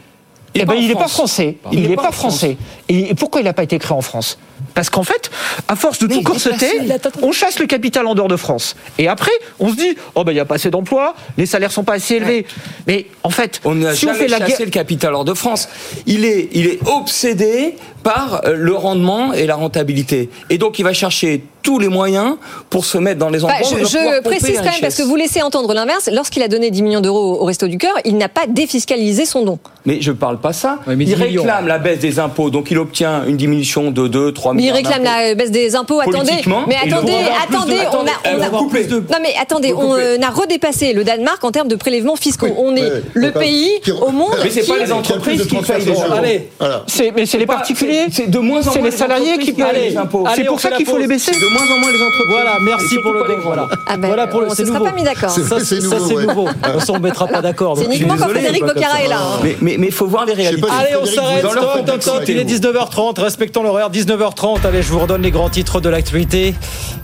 Eh ben, en il n'est pas français. Il n'est pas français. Et pourquoi il n'a pas été créé en France? Parce qu'en fait, à force de Mais tout corseter, on chasse le capital en dehors de France. Et après, on se dit, oh ben il n'y a pas assez d'emplois, les salaires sont pas assez élevés. Mais en fait, On n'a si on jamais fait la chassé guerre, le capital hors de France. Il est, il est obsédé par euh, le rendement et la rentabilité. Et donc, il va chercher tous les moyens pour se mettre dans les Bah, endroits je, précise quand même parce que vous laissez entendre l'inverse. Lorsqu'il a donné 10 millions d'euros au Resto du Cœur, il n'a pas défiscalisé son don. Mais je parle pas ça. Il 10 millions. réclame la baisse des impôts, donc il obtient une diminution de 2, 3 Mais il réclame la baisse des impôts. Attendez, mais attendez, de- attendez, on a, on non mais attendez, on euh, a redépassé le Danemark en termes de prélèvements fiscaux. Oui, on est oui, le pays Qui- au monde Mais c'est qui pas les entreprises qui payent les impôts. Allez, Voilà. c'est, mais c'est les particuliers, c'est- c'est de moins en c'est moins les salariés qui payent les impôts. C'est pour ça qu'il faut les baisser. C'est de moins en moins les entreprises. Voilà, merci pour le grandes. Voilà, Ah ben, voilà pour le on c'est se sera pas mis d'accord. Ça, c'est ça, nouveau, ouais. nouveau. [laughs] On s'en mettra pas d'accord. C'est uniquement quand Frédéric Bocara ça. est là. hein. Mais, il faut voir les réalités. Allez, on s'arrête. Stop, stop, stop. Il est vous. 19h30. Respectons l'horaire. 19h30. Allez, je vous redonne les grands titres de l'actualité.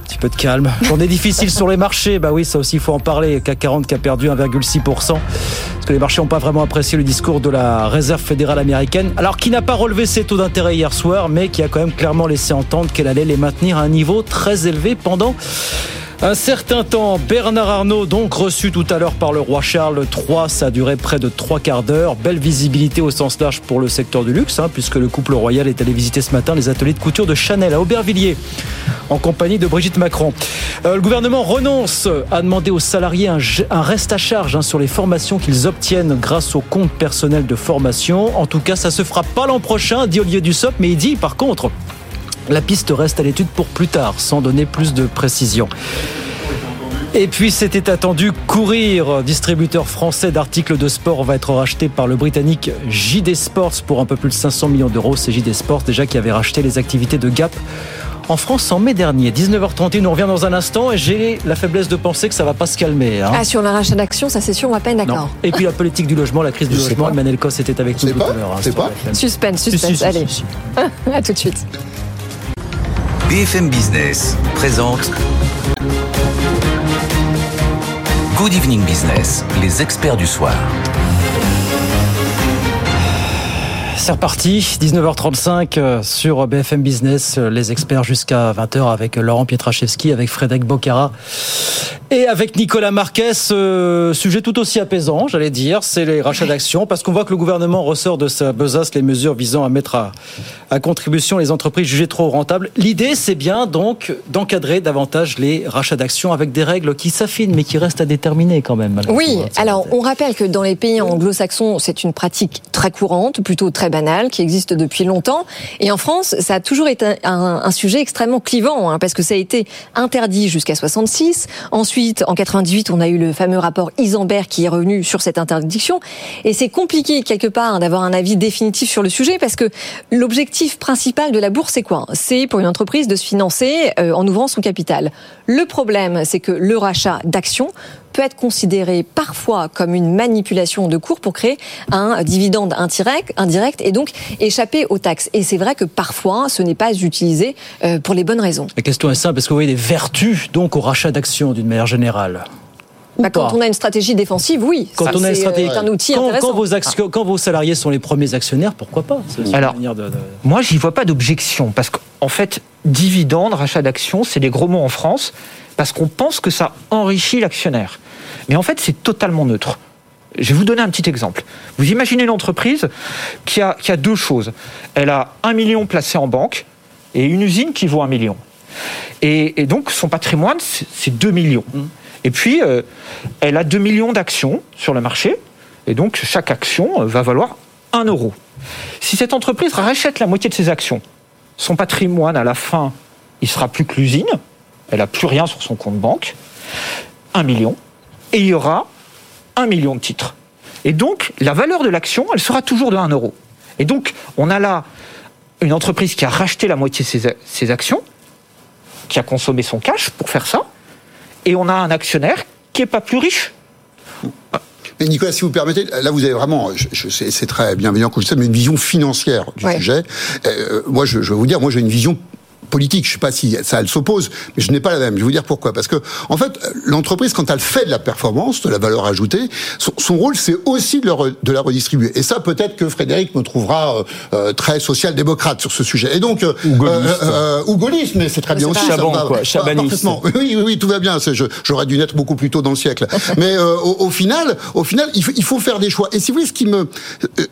Un petit peu de calme. Journée [laughs] difficile sur les marchés. Bah oui, ça aussi, il faut en parler. CAC 40 qui a perdu 1,6%. Parce que les marchés n'ont pas vraiment apprécié le discours de la Réserve fédérale américaine. Alors, qui n'a pas relevé ses taux d'intérêt hier soir, mais qui a quand même clairement laissé entendre qu'elle allait les maintenir à un niveau très élevé pendant un certain temps, Bernard Arnault, donc reçu tout à l'heure par le roi Charles III, ça a duré près de trois quarts d'heure. Belle visibilité au sens large pour le secteur du luxe, hein, puisque le couple royal est allé visiter ce matin les ateliers de couture de Chanel à Aubervilliers, en compagnie de Brigitte Macron. Euh, le gouvernement renonce à demander aux salariés un, reste à charge hein, sur les formations qu'ils obtiennent grâce au compte personnel de formation. En tout cas, ça se fera pas l'an prochain, dit Olivier Dussopt, mais il dit par contre. La piste reste à l'étude pour plus tard, sans donner plus de précision. Et puis c'était attendu, Courir, distributeur français d'articles de sport, va être racheté par le britannique JD Sports pour un peu plus de 500 millions d'euros. C'est JD Sports déjà qui avait racheté les activités de Gap en France en mai dernier. 19h31, on revient dans un instant et j'ai la faiblesse de penser que ça va pas se calmer. hein. Ah, sur le rachat d'actions, ça c'est sûr, on va pas être d'accord. Et puis la politique du logement, la crise du logement, pas. Emmanuel Cos était avec nous tout à l'heure. hein. Suspense, suspense. Allez, [laughs] à tout de suite. BFM Business présente Good Evening Business, les experts du soir. C'est reparti, 19h35 euh, sur BFM Business, euh, les experts jusqu'à 20h avec Laurent Pietraszewski, avec Frédéric Bocara et avec Nicolas Marquez. euh, sujet tout aussi apaisant, j'allais dire, c'est les rachats d'actions, parce qu'on voit que le gouvernement ressort de sa besace les mesures visant à mettre à, à contribution les entreprises jugées trop rentables. L'idée, c'est bien donc d'encadrer davantage les rachats d'actions avec des règles qui s'affinent, mais qui restent à déterminer quand même. Oui, alors on rappelle que dans les pays anglo-saxons, c'est une pratique très courante, plutôt très banale, qui existe depuis longtemps. Et en France, ça a toujours été un, un- un sujet extrêmement clivant, hein, parce que ça a été interdit jusqu'à 66. Ensuite, en 98, on a eu le fameux rapport Isambert qui est revenu sur cette interdiction. Et c'est compliqué quelque part d'avoir un avis définitif sur le sujet, parce que l'objectif principal de la bourse, c'est quoi? C'est pour une entreprise de se financer euh, en ouvrant son capital. Le problème, c'est que le rachat d'actions peut être considéré parfois comme une manipulation de cours pour créer un dividende indirect, indirect et donc échapper aux taxes. Et c'est vrai que parfois, ce n'est pas utilisé euh, pour les bonnes raisons. La question est simple, est-ce que vous voyez des vertus donc au rachat d'actions d'une manière générale? Bah, quand on a une stratégie défensive, oui. Quand on a une stratégie, un outil quand, intéressant. quand vos actions, quand vos salariés sont les premiers actionnaires, pourquoi pas Alors, de- de- Moi, j'y vois pas d'objection parce qu'en fait, dividende, rachat d'actions, c'est des gros mots en France parce qu'on pense que ça enrichit l'actionnaire. Mais en fait, c'est totalement neutre. Je vais vous donner un petit exemple. Vous imaginez une entreprise qui a, qui a deux choses. Elle a un million placé en banque et une usine qui vaut un million. Et, et donc, son patrimoine, c'est 2 millions. Et puis, euh, elle a 2 millions d'actions sur le marché. Et donc, chaque action euh, va valoir 1 euro. Si cette entreprise rachète la moitié de ses actions, son patrimoine, à la fin, il sera plus que l'usine. Elle n'a plus rien sur son compte banque. 1 million. Et il y aura 1 million de titres. Et donc, la valeur de l'action, elle sera toujours de 1 euro. Et donc, on a là une entreprise qui a racheté la moitié de ses, ses actions, qui a consommé son cash pour faire ça, et on a un actionnaire qui n'est pas plus riche. Mais Nicolas, si vous permettez, là vous avez vraiment, je, je- c'est très bienveillant que je sais, mais une vision financière du Ouais. sujet. Euh, moi, je, je vais vous dire, moi j'ai une vision politique. Je sais pas si ça elle s'oppose, mais je n'ai pas la même. Je vais vous dire pourquoi. Parce que en fait, l'entreprise quand elle fait de la performance, de la valeur ajoutée, son, son rôle c'est aussi de, le re- de la redistribuer. Et ça, peut-être que Frédéric me trouvera euh, euh, très social-démocrate sur ce sujet. Et donc, euh, gaulliste. euh, euh, ou gaulliste, mais c'est très bien c'est aussi. ça va- quoi, chabaniste. parfaitement. Oui, oui, oui, tout va bien. J'aurais dû naître beaucoup plus tôt dans le siècle. [laughs] Mais euh, au, au final, au final, il faut, il faut faire des choix. Et si vous voulez, ce qui me,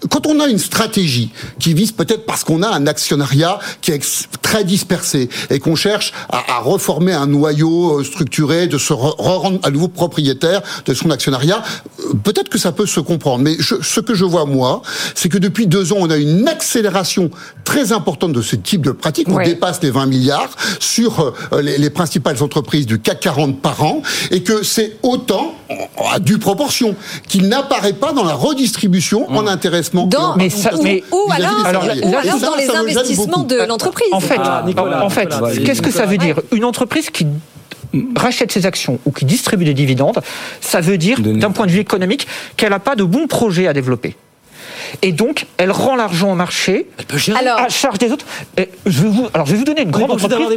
quand on a une stratégie qui vise peut-être parce qu'on a un actionnariat qui est très dispersé et qu'on cherche à, à reformer un noyau euh, structuré, de se re- rendre à nouveau propriétaire de son actionnariat, euh, peut-être que ça peut se comprendre. Mais je- ce que je vois moi, c'est que depuis deux ans, on a une accélération très importante de ce type de pratique. On Ouais. dépasse les 20 milliards sur euh, les, les principales entreprises du CAC 40 par an, et que c'est autant, à due proportion, qu'il n'apparaît pas dans la redistribution en intéressement. Dans- Mais ça- ou, mais- ou alors, alors, ou dans les investissements de l'entreprise. En fait, Ah, Nicolas, en fait, qu'est-ce que ça veut dire? Une entreprise qui rachète ses actions ou qui distribue des dividendes, ça veut dire, d'un point de vue économique, qu'elle n'a pas de bons projets à développer. Et donc, elle rend l'argent au marché. Alors- à charge des autres. Et je vais vous, alors, je vais vous donner une grande entreprise.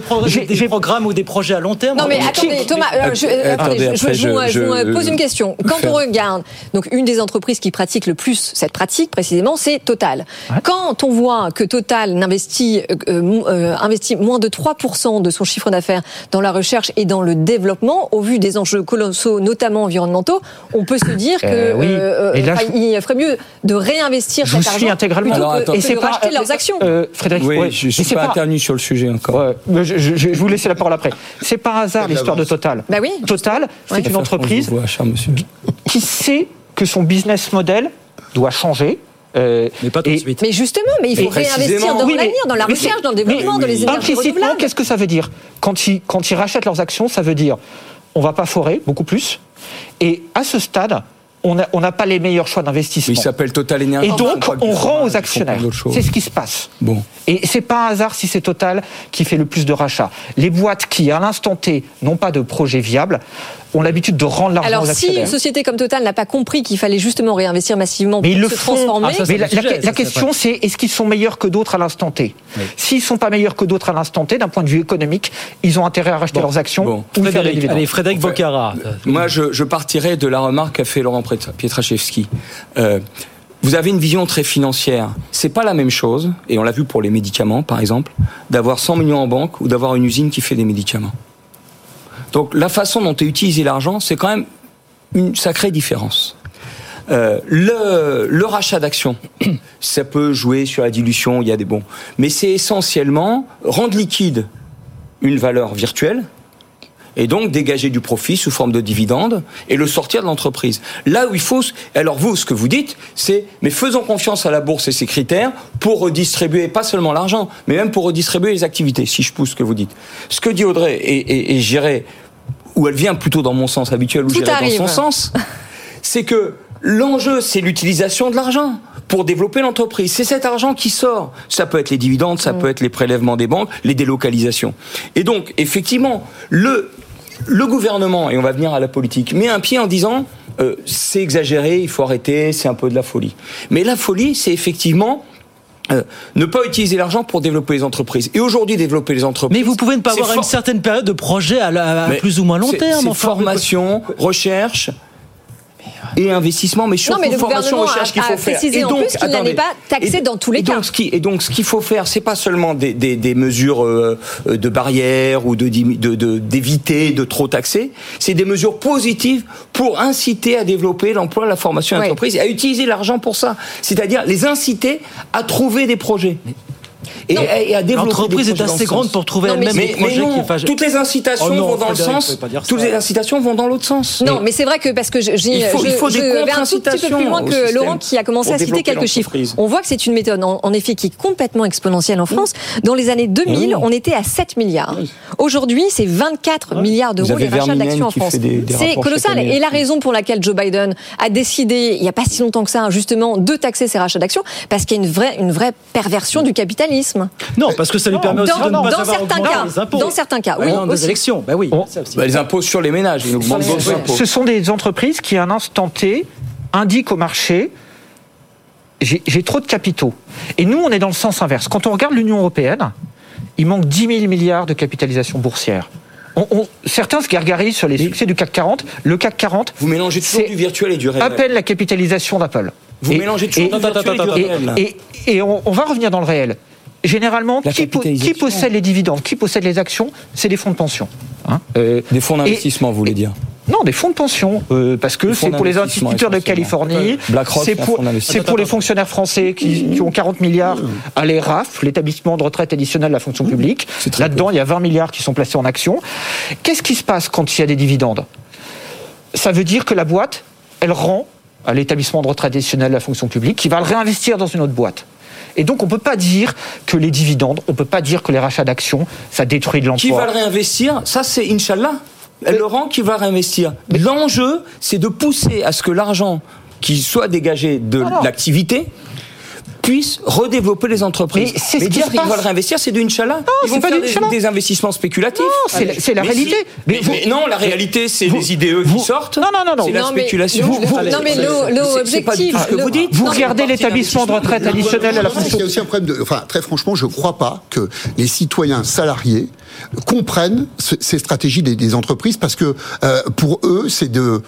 des, des programmes ou des projets à long terme. Non mais attendez qui- Thomas, euh, je, euh, Attendez, attendez, je, après, je vous, je- je vous, pose je- une question. Quand on regarde, donc une des entreprises qui pratique le plus cette pratique précisément, c'est Total. Quand on voit que Total n'investit euh, euh, euh, investit moins de 3% de son chiffre d'affaires dans la recherche et dans le développement, au vu des enjeux colossaux, notamment environnementaux, on peut se dire [coughs] que Euh, oui. euh, Et là, enfin, je- il ferait mieux de réinvestir Je vous cet suis argent intégralement. plutôt Alors, que, attends. que Et c'est de pas- racheter leurs actions. Euh, Frédéric, Oui, ouais. je Et suis c'est pas intervenu sur le sujet encore. Ouais, mais je, je- je vous laisser la parole après. C'est par hasard l'histoire de. Total. Bah oui. Total, c'est Ouais. une entreprise vois, cher monsieur. qui sait que son business model doit changer. euh, Mais pas tout de suite. Mais justement, mais il faut réinvestir dans oui, l'avenir, dans la recherche, dans le développement, dans les énergies Implicitement, renouvelables. qu'est-ce que ça veut dire? Quand ils, quand ils rachètent leurs actions, ça veut dire on va pas forer beaucoup plus. Et à ce stade, on n'a on pas les meilleurs choix d'investissement. Il s'appelle Total Energy. Et donc, on du rend aux actionnaires. C'est ce qui se passe. Bon. Et c'est pas un hasard si c'est Total qui fait le plus de rachats. Les boîtes qui, à l'instant T, n'ont pas de projet viable, ont l'habitude de rendre l'argent Alors, aux si une société comme Total n'a pas compris qu'il fallait justement réinvestir massivement Mais pour ils le se font. transformer, Ah, ça, c'est Mais la, le sujet, la- ça, la question, c'est est-ce qu'ils sont meilleurs que d'autres à l'instant T? S'ils sont pas meilleurs que d'autres à l'instant T, d'un point de vue économique, ils ont intérêt à racheter leurs actions Bon. ou faire des Frédéric, dividendes. allez, Frédéric Bocara. Moi, je, je partirais de la remarque qu'a fait Laurent Pietra- Pietraszewski. Euh, vous avez une vision très financière. C'est pas la même chose, et on l'a vu pour les médicaments, par exemple, d'avoir 100 millions en banque ou d'avoir une usine qui fait des médicaments. Donc, la façon dont est utilisé l'argent, c'est quand même une sacrée différence. Euh, le, le rachat d'actions, [clears throat] ça peut jouer sur la dilution, il y a des bons. Mais c'est essentiellement rendre liquide une valeur virtuelle, et donc dégager du profit sous forme de dividende et le sortir de l'entreprise. Là où il faut, alors vous, ce que vous dites, c'est mais faisons confiance à la bourse et ses critères pour redistribuer pas seulement l'argent, mais même pour redistribuer les activités, si je pousse ce que vous dites. Ce que dit Audrey, et, et, et j'irai où elle vient plutôt dans mon sens habituel, Tout j'irai dans son sens, c'est que l'enjeu, c'est l'utilisation de l'argent pour développer l'entreprise. C'est cet argent qui sort. Ça peut être les dividendes, ça peut être les prélèvements des banques, les délocalisations. Et donc, effectivement, le le gouvernement, et on va venir à la politique, met un pied en disant euh, c'est exagéré, il faut arrêter, c'est un peu de la folie. Mais la folie, c'est effectivement euh, ne pas utiliser l'argent pour développer les entreprises. Et aujourd'hui, développer les entreprises. Mais vous pouvez ne pas avoir une certaine période de projet à, la- à Mais plus ou moins long terme. enfin. formation, recherche et investissement, mais surtout Non, mais le formation, recherche qu'il faut faire. précisé Et en donc, plus qu'il n'allait pas taxer Et- dans tous les et cas. Donc, ce qui, et donc, ce qu'il faut faire, c'est pas seulement des, des, des mesures euh, de barrières ou de dimi- de- de- d'éviter de, trop taxer, c'est des mesures positives pour inciter à développer l'emploi, la formation Ouais. l'entreprise, et à utiliser l'argent pour ça. C'est-à-dire les inciter à trouver des projets. Et, et à développer L'entreprise est assez grande pour trouver mais elle-même mais, des mais projets non, qui toutes les incitations Oh non, vont dans le Frédéric, sens. Toutes les incitations vont dans l'autre sens. Non, mais c'est vrai que parce que je, j'y- Il faut- je, il faut des je vais un tout petit peu plus loin que Laurent qui a commencé à citer quelques chiffres. On voit que c'est une méthode, en, en effet, qui est complètement exponentielle en France. Dans les années 2000, on était à 7 milliards. Aujourd'hui, c'est 24 milliards d'euros les rachats d'actions en France. C'est colossal. Et la raison pour laquelle Joe Biden a décidé, il n'y a pas si longtemps que ça, justement, de taxer ces rachats d'actions, parce qu'il y a une vraie, une vraie perversion du capitalisme. Non, parce que ça lui permet aussi Dans, de ne pas dans certains cas, les impôts. dans certains cas, oui. Pendant des élections, bah oui. Bah, les impôts sur les ménages, ils augmentent les impôts. Ce sont des entreprises qui, à un instant T, indiquent au marché j'ai trop de capitaux. Et nous, on est dans le sens inverse. Quand on regarde l'Union européenne, il manque 10 000 milliards de capitalisation boursière. On- on- certains se gargarisent sur les succès du CAC 40. Le CAC 40, Vous mélangez toujours c'est du virtuel et du réel. à peine la capitalisation d'Apple. Vous mélangez toujours du virtuel et du réel. Et, et on, on va revenir dans le réel. Généralement, qui, po- qui capitalisation. possède les dividendes, qui possède les actions, c'est les fonds de pension. Hein Euh, Des fonds d'investissement, vous voulez dire non, des fonds de pension, euh, parce que c'est pour les instituteurs de. Californie, BlackRock, c'est pour, les fonctionnaires français qui, qui ont 40 milliards à l'ERAF, l'établissement de retraite additionnel de la fonction publique. Là-dedans, il y a 20 milliards qui sont placés en actions. Qu'est-ce qui se passe quand il y a des dividendes? Ça veut dire que la boîte, elle rend à l'établissement de retraite additionnel de la fonction publique, qui va le réinvestir dans une autre boîte. Et donc, on ne peut pas dire que les dividendes, on ne peut pas dire que les rachats d'actions, ça détruit de Qui l'emploi. va le réinvestir? Ça, c'est Inch'Allah. Laurent qui va réinvestir. L'enjeu, c'est de pousser à ce que l'argent qui soit dégagé de l'activité puisse redévelopper les entreprises. Mais c'est ce dire qu'ils le réinvestir, c'est du Inch'Allah. Ils c'est vont pas faire du des, des investissements spéculatifs. Non, c'est la- c'est la Mais réalité. si. Mais Mais, vous- mais non, la réalité, c'est vous- les IDE vous- qui sortent. Non, non, non, non. C'est la Non, mais- spéculation. vous- vous- non, mais ce que vous dites. Vous Non, regardez l'établissement de retraite additionnel à la qu'il y a aussi un problème de. Enfin, très franchement, je ne crois pas que les citoyens salariés comprennent ce- ces stratégies des, des entreprises parce que euh, pour eux, c'est de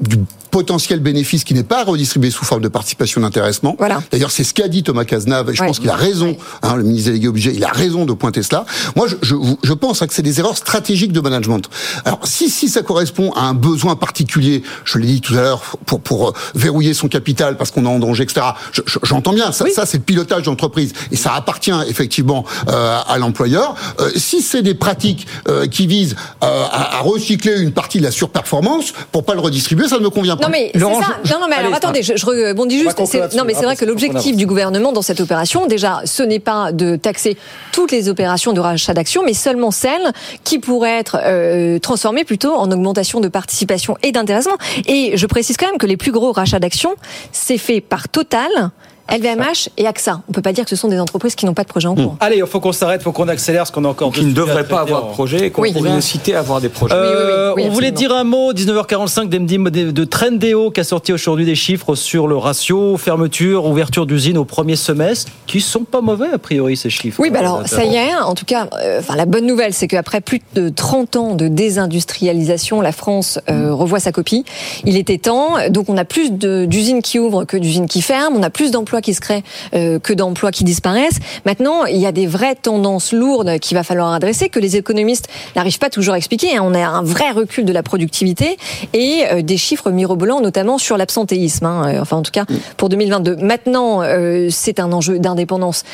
du potentiel bénéfice qui n'est pas redistribué sous forme de participation d'intéressement. Voilà. D'ailleurs, c'est ce qu'a dit Thomas Cazenave, et je Ouais. pense qu'il a raison, hein, le ministre délégué obligé, il a raison de pointer cela. Moi, je, je, je pense hein, que c'est des erreurs stratégiques de management. Alors, si, si ça correspond à un besoin particulier, je l'ai dit tout à l'heure, pour, pour euh, verrouiller son capital parce qu'on est en danger, etc., je- je- j'entends bien, ça, ça c'est le pilotage d'entreprise, et ça appartient effectivement euh, à l'employeur. Euh, si c'est des pratiques euh, qui visent euh, à, à recycler une partie de la surperformance, pour pas le redistribuer, ça ne me convient pas. Non mais c'est ça. je- Non, non mais alors attendez, je, je rebondis juste. Non mais c'est vrai que l'objectif du gouvernement dans cette opération, déjà, ce n'est pas de taxer toutes les opérations de rachat d'actions, mais seulement celles qui pourraient être euh, transformées plutôt en augmentation de participation et d'intéressement. Et je précise quand même que les plus gros rachats d'actions, c'est fait par Total. LVMH et AXA. On peut pas dire que ce sont des entreprises qui n'ont pas de projet en cours. Allez, il faut qu'on s'arrête, il faut qu'on accélère, parce qu'on a encore Qui ne devraient pas avoir de projet et qu'on Oui. pourrait inciter à avoir des projets. Euh, oui, on voulait dire un mot, 19h45, d'MD de, Trendéo qui a sorti aujourd'hui des chiffres sur le ratio fermeture, ouverture d'usines au premier semestre, qui sont pas mauvais a priori ces chiffres. Oui, bah alors ça y est. En tout cas, euh, enfin la bonne nouvelle, c'est qu'après plus de 30 ans de désindustrialisation, la France euh, revoit sa copie. Il était temps. Donc on a plus d'usines qui ouvrent que d'usines qui ferment. On a plus d'emplois qui se créent euh, que d'emplois qui disparaissent. Maintenant, il y a des vraies tendances lourdes qu'il va falloir adresser que les économistes n'arrivent pas toujours à expliquer. hein. On a un vrai recul de la productivité et euh, des chiffres mirobolants, notamment sur l'absentéisme. hein. Euh, Enfin, en tout cas, pour 2022. Maintenant, c'est un enjeu d'indépendance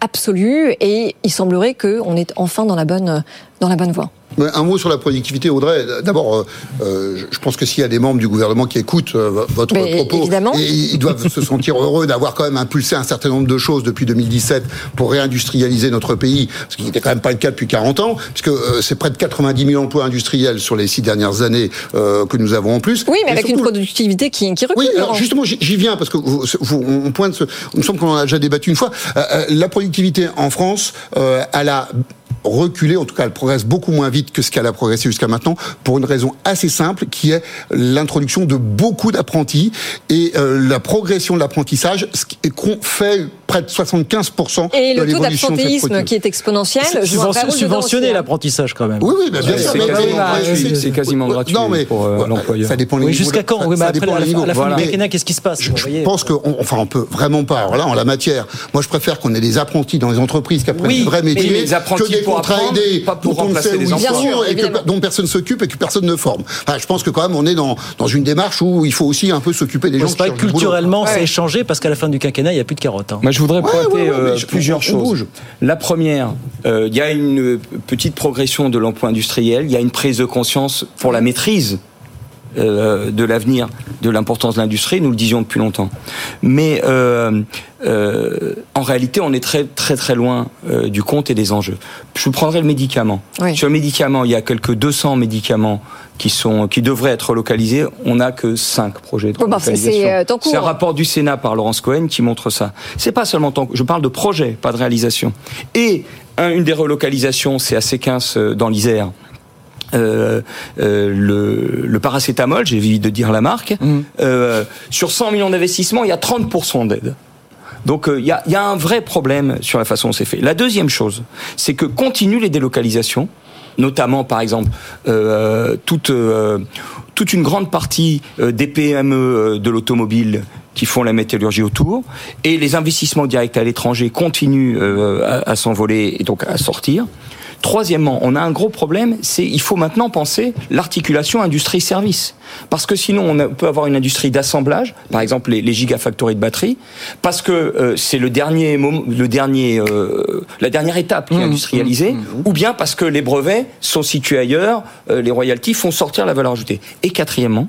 absolue et il semblerait qu'on est enfin dans la bonne, dans la bonne voie. Un mot sur la productivité, Audrey. D'abord, euh, euh, je- pense que s'il y a des membres du gouvernement qui écoutent euh, votre Mais propos, évidemment. et ils doivent se sentir heureux d'avoir quand même impulsé un certain nombre de choses depuis 2017 pour réindustrialiser notre pays, ce qui n'était quand même pas le cas depuis 40 ans, puisque euh, c'est près de 90 000 emplois industriels sur les six dernières années que nous avons en plus. Oui, mais Et avec une productivité qui, qui recule. oui, alors justement, j'y viens parce que vous, vous- on pointe. Ce, il me semble qu'on en a déjà débattu une fois. La productivité en France, elle a reculé, en tout cas elle progresse beaucoup moins vite que ce qu'elle a progressé jusqu'à maintenant, pour une raison assez simple, qui est l'introduction de beaucoup d'apprentis et euh, la progression de l'apprentissage, ce qui fait près de 75% Et de le taux d'absentéisme qui est exponentiel, C'est vrai subventionné aussi, hein. l'apprentissage quand même. Oui, oui, bah, bien sûr. C'est mais- quasiment mais- gratuit, mais- c'est quasiment Ouais, gratuit non, mais, pour euh, l'employeur. Ça dépend des Oui, jusqu'à quand ça- Oui, mais ça après, à la, fin- à la fin du qu'est-ce qui se passe je, vous je voyez pense qu'on enfin, on peut vraiment pas. Alors là, en la matière, moi, je préfère qu'on ait des apprentis dans les entreprises qui apprennent Oui, des vrais mais métiers les apprentis que des pour pas pour dont on ne remplacer sait où les ils emplois. sont Bien sûr, et que, évidemment. dont personne s'occupe et que personne ne forme. Enfin, je pense que quand même, on est dans, dans une démarche où il faut aussi un peu s'occuper des gens qui pas culturellement, Ouais. c'est échangé parce qu'à la fin du quinquennat, il n'y a plus de carottes. hein. Moi, je voudrais Ouais, pointer ouais, ouais, euh, plusieurs on choses. bouge. La première, euh, il y a une petite progression de l'emploi industriel, il y a une prise de conscience pour la maîtrise euh, de l'avenir, de l'importance de l'industrie, nous le disions depuis longtemps. Mais euh, euh, en réalité, on est très très très loin euh, du compte et des enjeux. Je vous prendrai le médicament. Oui. Sur le médicament, il y a quelques 200 médicaments qui sont qui devraient être relocalisés. On n'a que 5 projets de bah, c'est- relocalisation. c'est, euh. C'est un rapport du Sénat par Laurence Cohen qui montre ça. C'est pas seulement tant je parle de projet, pas de réalisation. Et un- une des relocalisations, c'est à Séquins euh, dans l'Isère. Euh, euh, le, le paracétamol, j'ai envie de dire la marque, euh, sur 100 millions d'investissements, il y a 30% d'aide. Donc il y, a, il y a un vrai problème sur la façon dont c'est fait. La deuxième chose, c'est que continuent les délocalisations, notamment par exemple toute, toute une grande partie des PME de l'automobile qui font la métallurgie autour, et les investissements directs à l'étranger continuent à, à s'envoler et donc à sortir. Troisièmement, on a un gros problème, c'est il faut maintenant penser l'articulation industrie-service. Parce que sinon, on peut avoir une industrie d'assemblage, par exemple les, les gigafactories de batteries, parce que euh, c'est le dernier, moment, le dernier, euh, la dernière étape qui est industrialisée, ou bien parce que les brevets sont situés ailleurs, euh, les royalties font sortir la valeur ajoutée. Et quatrièmement,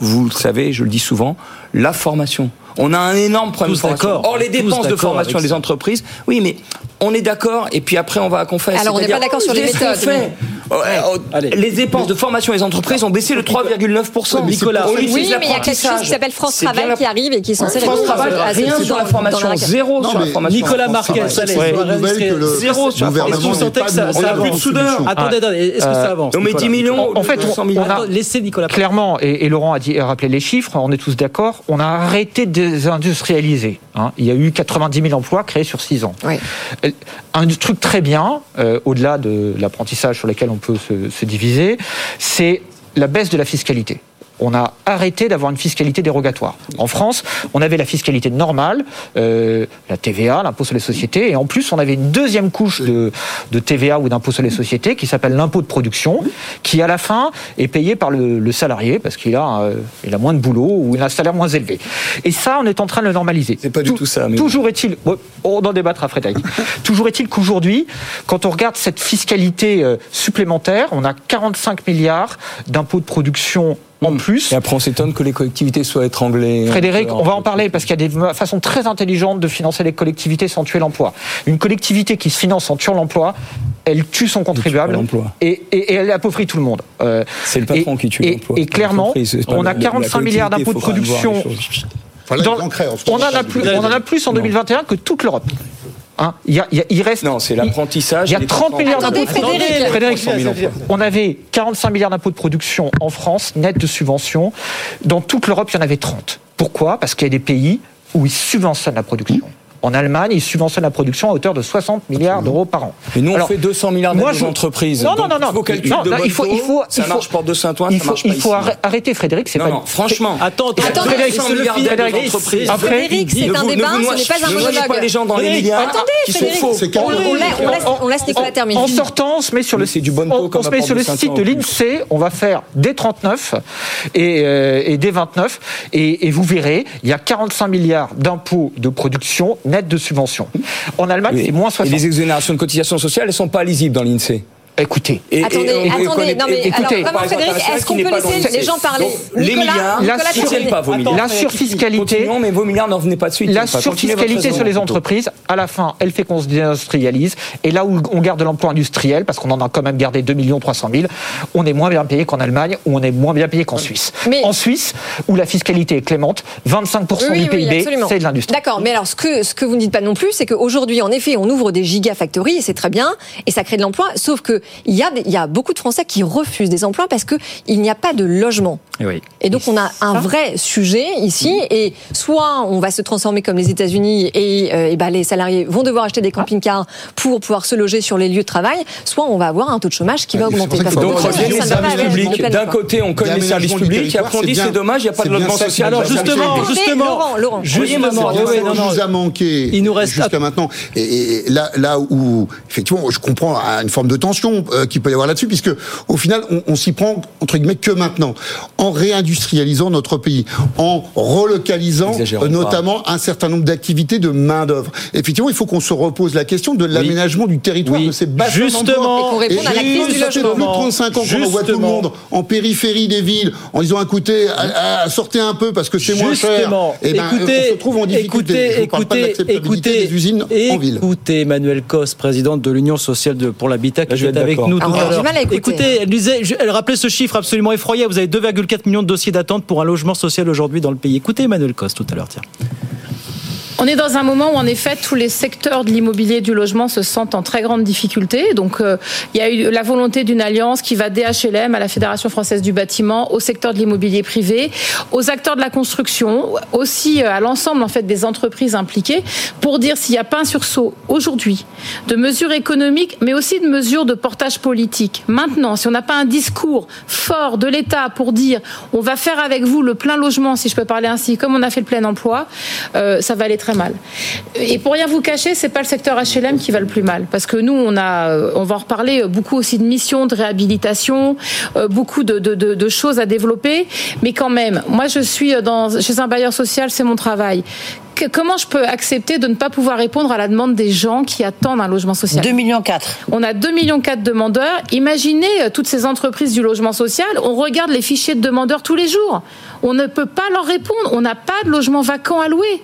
vous le savez, je le dis souvent, la formation. On a un énorme problème Tous de formation. d'accord. Or, les dépenses de formation des entreprises, oui, mais on est d'accord, et puis après, on va à confesse. Alors, on n'est pas d'accord sur les méthodes, fait Ouais, oh, Allez. Les dépenses de formation des entreprises ont baissé de 3,9%. Nicolas, Au lieu de Oui, mais il y a quelque chose qui s'appelle France Travail la- qui arrive et qui est censé France Travail, rien sur la formation, zéro sur la formation. Nicolas Marquez, le Zéro sur la gouvernement Est-ce que vous sentez n'est que pas ça, de ça avance dans la solution. Attendez, attendez, est-ce que ça avance On met 10 millions, En fait, 200 on- millions. on a- Attends, Laissez Nicolas. Clairement, et, Laurent a, dit, a rappelé les chiffres, on est tous d'accord, on a arrêté de désindustrialiser. hein. Il y a eu 90 000 emplois créés sur 6 ans. Oui. Un truc très bien, euh, au-delà de l'apprentissage sur lequel on peut se diviser, c'est la baisse de la fiscalité. On a arrêté d'avoir une fiscalité dérogatoire. En France, on avait la fiscalité normale, euh, la TVA, l'impôt sur les sociétés, et en plus, on avait une deuxième couche de, de TVA ou d'impôt sur les sociétés qui s'appelle l'impôt de production, qui à la fin est payé par le, le salarié parce qu'il a, euh, il a moins de boulot ou il a un salaire moins élevé. Et ça, on est en train de le normaliser. C'est pas du tout ça, mais- Toujours est-il, bon, on en débattra Frédéric, [laughs] toujours est-il qu'aujourd'hui, quand on regarde cette fiscalité euh, supplémentaire, on a 45 milliards d'impôts de production en plus. Et après, on s'étonne que les collectivités soient étranglées. Frédéric, on va en parler parce qu'il y a des façons très intelligentes de financer les collectivités sans tuer l'emploi. Une collectivité qui se finance en tuant l'emploi, elle tue son contribuable et, et- et elle appauvrit tout le monde. Euh, C'est le patron et- qui tue l'emploi. Et clairement, on a la 45 milliards d'impôts de production. Dans- en a plus, on en a plus en 2021 que toute l'Europe. Hein, il, y a- il y a- il reste. Non, c'est l'apprentissage. Il y a les 30 milliards d'impôts. Frédéric. Frédéric, 300 000 emplois. on avait 45 milliards d'impôts de production en France, net de subventions. Dans toute l'Europe, il y en avait 30. Pourquoi? Parce qu'il y a des pays où ils subventionnent la production. En Allemagne, ils subventionnent la production à hauteur de 60 milliards d'euros par an. Et nous, on Alors, fait 200 milliards moi, d'aides je- aux entreprises. Non, non, non, non. Il faut calculer Non, de il faut, il faut, Ça il marche pour de Saint-Ouen, il ça faut, marche pas il faut ici. arrê- arrêter, Frédéric. C'est Non, pas. non, franchement. Attends, attends, Frédéric, 200 laissez-le milliards finir. d'aides aux Frédéric, entreprises. Après, Frédéric, c'est Ne un ne débat, vous ce n'est pas un Ne noyez pas monologue. les gens dans les milliards Attendez, Frédéric. faux. C'est On, on laisse, Nicolas terminer. En sortant, on se met sur le, Mais c'est du bon on- se met sur le site de l'INSEE, on va faire des 39 et, euh, et des 29, et, et vous verrez, il y a 45 milliards d'impôts de production net de subventions. En Allemagne, Oui. c'est moins Et 60. les exonérations de cotisations sociales, elles sont pas lisibles dans l'INSEE. Écoutez, et, attendez, et, attendez, non mais écoutez, alors, vraiment, Frédéric, est-ce qu'on peut laisser les gens parler Les milliards, la, sur, pas vos milliards. la surfiscalité, mais vos milliards n'en venaient pas de suite. La surfiscalité sur les entreprises, à la fin, elle fait qu'on se déindustrialise. Et là où on garde l'emploi industriel, parce qu'on en a quand même gardé 2 300 000, on est moins bien payé qu'en Allemagne, ou on est moins bien payé qu'en Suisse. Mais... En Suisse, où la fiscalité est clémente, 25% oui, du PIB, c'est de l'industrie. D'accord, mais alors ce que, ce que vous ne dites pas non plus, c'est qu'aujourd'hui, en effet, on ouvre des gigafactories, et c'est très bien, et ça crée de l'emploi, sauf a, y a beaucoup de Français qui refusent des emplois parce qu'il n'y a pas de logement. Oui. Et donc on a un vrai sujet ici, et soit on va se transformer comme les États-Unis et, euh, et ben, les salariés vont devoir acheter des camping-cars pour pouvoir se loger sur les lieux de travail, soit on va avoir un taux de chômage qui va augmenter. Parce donc les services publics. D'un côté, on connaît les services publics, et après on dit c'est dommage, il n'y a pas de logement social. Alors justement, justement, Laurent, Laurent, justement, nous a manqué. Il nous reste jusqu'à maintenant. Et là, là où effectivement, je comprends une forme de tension euh, qui peut y avoir là-dessus, puisque au final, on, on s'y prend entre guillemets que maintenant, en réindustrialisant notre pays, en relocalisant euh, notamment un certain nombre d'activités de main d'œuvre. Effectivement, il faut qu'on se repose la question de l'aménagement du territoire oui. de ces bassins Justement, et réponde à la crise du logement. plus de 35 ans qu'on envoie tout le monde en périphérie des villes en disant écoutez, à, à, sortez un peu parce que c'est moins cher. Justement, Et ben, écoutez, on se trouve en difficulté. écoutez, Je parle pas de écoutez, écoutez, des usines en ville. écoutez Emmanuel Cos, présidente de l'Union sociale de, pour l'habitat, qui est avec nous tout Alors, à j'ai du l'heure. mal à écouter. Écoutez, elle disait, elle rappelait ce chiffre absolument effroyable. Vous avez 2,4 millions de dossiers d'attente pour un logement social aujourd'hui dans le pays. Écoutez Emmanuel Cos tout à l'heure, tiens. On est dans un moment où en effet tous les secteurs de l'immobilier et du logement se sentent en très grande difficulté. Donc euh, il y a eu la volonté d'une alliance qui va DHLM à la Fédération française du bâtiment, au secteur de l'immobilier privé, aux acteurs de la construction, aussi euh, à l'ensemble en fait des entreprises impliquées pour dire s'il n'y a pas un sursaut aujourd'hui de mesures économiques mais aussi de mesures de portage politique. Maintenant, si on n'a pas un discours fort de l'État pour dire on va faire avec vous le plein logement si je peux parler ainsi comme on a fait le plein emploi, euh, ça va aller très mal. Et pour rien vous cacher, c'est pas le secteur HLM qui va le plus mal, parce que nous, on a, euh, on va en reparler, euh, beaucoup aussi de missions de réhabilitation, euh, beaucoup de, de, de, de choses à développer, mais quand même, moi, je suis dans, chez un bailleur social, c'est mon travail. Comment je peux accepter de ne pas pouvoir répondre à la demande des gens qui attendent un logement social? 2 millions 4. on a 2 millions 4 demandeurs. Imaginez toutes ces entreprises du logement social. On regarde les fichiers de demandeurs tous les jours. On ne peut pas leur répondre. On n'a pas de logement vacant à louer.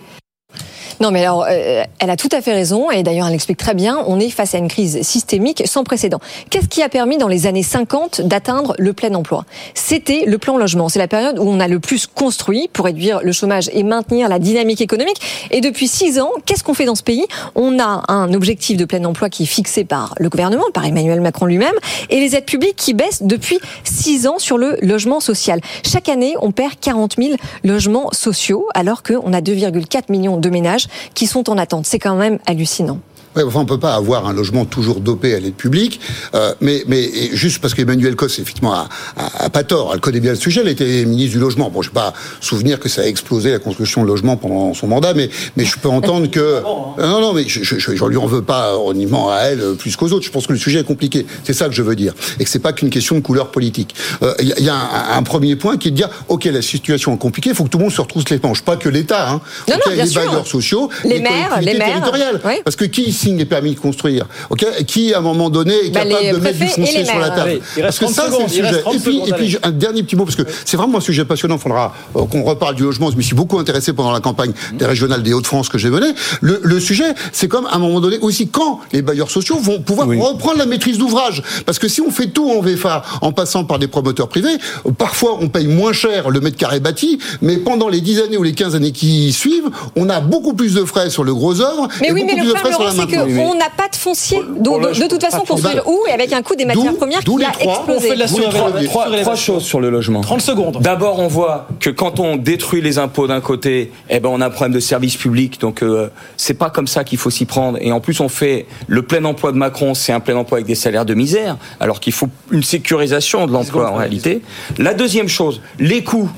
Non, mais alors, euh, elle a tout à fait raison, et d'ailleurs, elle explique très bien, on est face à une crise systémique sans précédent. Qu'est-ce qui a permis dans les années 50 d'atteindre le plein emploi? C'était le plan logement. C'est la période où on a le plus construit pour réduire le chômage et maintenir la dynamique économique. Et depuis six ans, qu'est-ce qu'on fait dans ce pays? On a un objectif de plein emploi qui est fixé par le gouvernement, par Emmanuel Macron lui-même, et les aides publiques qui baissent depuis six ans sur le logement social. Chaque année, on perd 40 000 logements sociaux, alors qu'on a 2,4 millions de ménages qui sont en attente. C'est quand même hallucinant. Ouais, enfin, on peut pas avoir un logement toujours dopé à l'aide publique, euh, mais, mais juste parce qu'Emmanuel Cos, effectivement, a, a, a pas tort. Elle connaît bien le sujet. Elle était ministre du logement. Bon, je pas souvenir que ça a explosé la construction de logements pendant son mandat, mais mais je peux entendre que [laughs] Euh, non, non, mais je, je, je, je lui en veux pas honnêtement à elle euh, plus qu'aux autres. Je pense que le sujet est compliqué. C'est ça que je veux dire, et que c'est pas qu'une question de couleur politique. Euh, Il y, a- y a un, un premier point qui est de dire, ok, la situation est compliquée. Il faut que tout le monde se retrousse les manches, pas que l'État. Hein. Non, Ok, non, bien les sûr. bailleurs sociaux, Les maires, collectivités les maires. territoriales. Oui. Parce que qui signe les permis de construire Ok, qui à un moment donné est Bah, capable de mettre du foncier sur la table Parce que 30 ça, c'est le sujet. 30 Et puis, secondes, et puis un dernier petit mot parce que c'est vraiment un sujet passionnant. Il faudra euh, qu'on reparle du logement. Je me suis beaucoup intéressé pendant la campagne des régionales des Hauts-de-France que j'ai menées. Le, le sujet, c'est comme à un moment donné aussi quand les bailleurs sociaux vont pouvoir reprendre la maîtrise d'ouvrage. Parce que si on fait tout en VFA en passant par des promoteurs privés, parfois on paye moins cher le mètre carré bâti, mais pendant les 10 années ou les 15 années qui suivent, on a beaucoup plus de frais sur le gros œuvre Mais et oui, mais beaucoup le plus de frais sur la Laurent, qu'on n'a pas de foncier. Donc, de, de toute façon, construire où et avec un coût des matières premières qui a explosé. Trois, trois- trois choses sur le logement. 30 secondes. D'abord, on voit que quand on détruit les impôts d'un côté, eh ben on a un problème de service public. Donc euh, c'est pas comme ça qu'il faut s'y prendre. Et en plus, on fait le plein emploi de Macron, c'est un plein emploi avec des salaires de misère, alors qu'il faut une sécurisation de l'emploi en réalité. La deuxième chose, les coûts.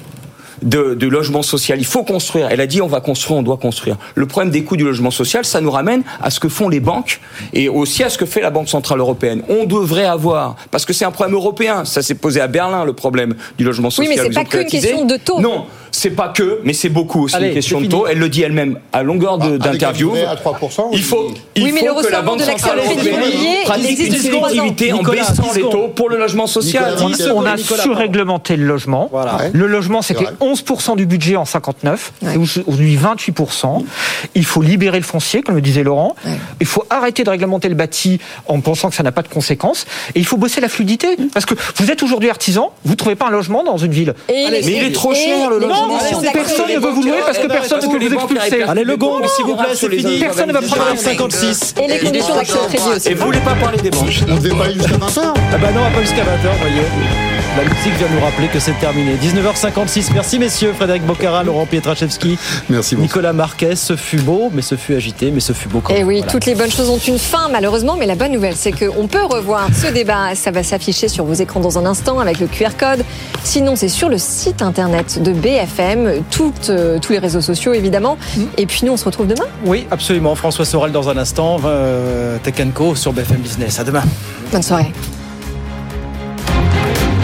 De, de logement social, il faut construire. Elle a dit on va construire, on doit construire. Le problème des coûts du logement social, ça nous ramène à ce que font les banques et aussi à ce que fait la Banque centrale européenne. On devrait avoir, parce que c'est un problème européen. Ça s'est posé à Berlin le problème du logement Oui, social. mais c'est pas qu'une question de taux. Non, c'est pas que, mais c'est beaucoup aussi Allez, une question de taux. Elle le dit elle-même à longueur Avec un d'interview. livret à 3%, Il faut, il Oui, faut que la Banque centrale européenne pratique une sélectivité en baissant 10 les taux pour le logement social. Nicolas, 10 secondes. On a surréglementé le logement. Voilà. Ouais. Le logement, c'était vrai. 11% du budget en 59. C'est aujourd'hui 28%. Il faut libérer le foncier, comme le disait Laurent. Il faut arrêter de réglementer le bâti en pensant que ça n'a pas de conséquences. Et il faut bosser la fluidité. Parce que vous êtes aujourd'hui artisan, vous ne trouvez pas un logement dans une ville. Et Mais il est trop cher le logement. D'accès. personne ne veut vous louer parce que personne ne les vous expulser. Allez, le gong, s'il vous plaît, c'est les fini. Personne ne va prendre la 56. Et les conditions d'accès au crédit aussi. Et vous voulez pas parler des banques On devait pas aller jusqu'à 20h. Ah bah non, on va pas jusqu'à 20h, voyez. La musique vient nous rappeler que c'est terminé. 19h56. Merci messieurs, Frédéric Bocara, Laurent Pietraszewski, Merci beaucoup. Nicolas Marquez. Ce fut beau, mais ce fut agité, mais ce fut beau quand Et même. oui, Voilà. toutes les bonnes choses ont une fin, malheureusement, mais la bonne nouvelle, c'est qu'on peut revoir ce débat. Ça va s'afficher sur vos écrans dans un instant avec le QR code. Sinon, c'est sur le site internet de BFM, toutes, euh, tous les réseaux sociaux, évidemment. Et puis, nous, on se retrouve demain. Oui, absolument. François Sorel dans un instant. Euh, Tech Co sur BFM Business. À demain. Bonne soirée.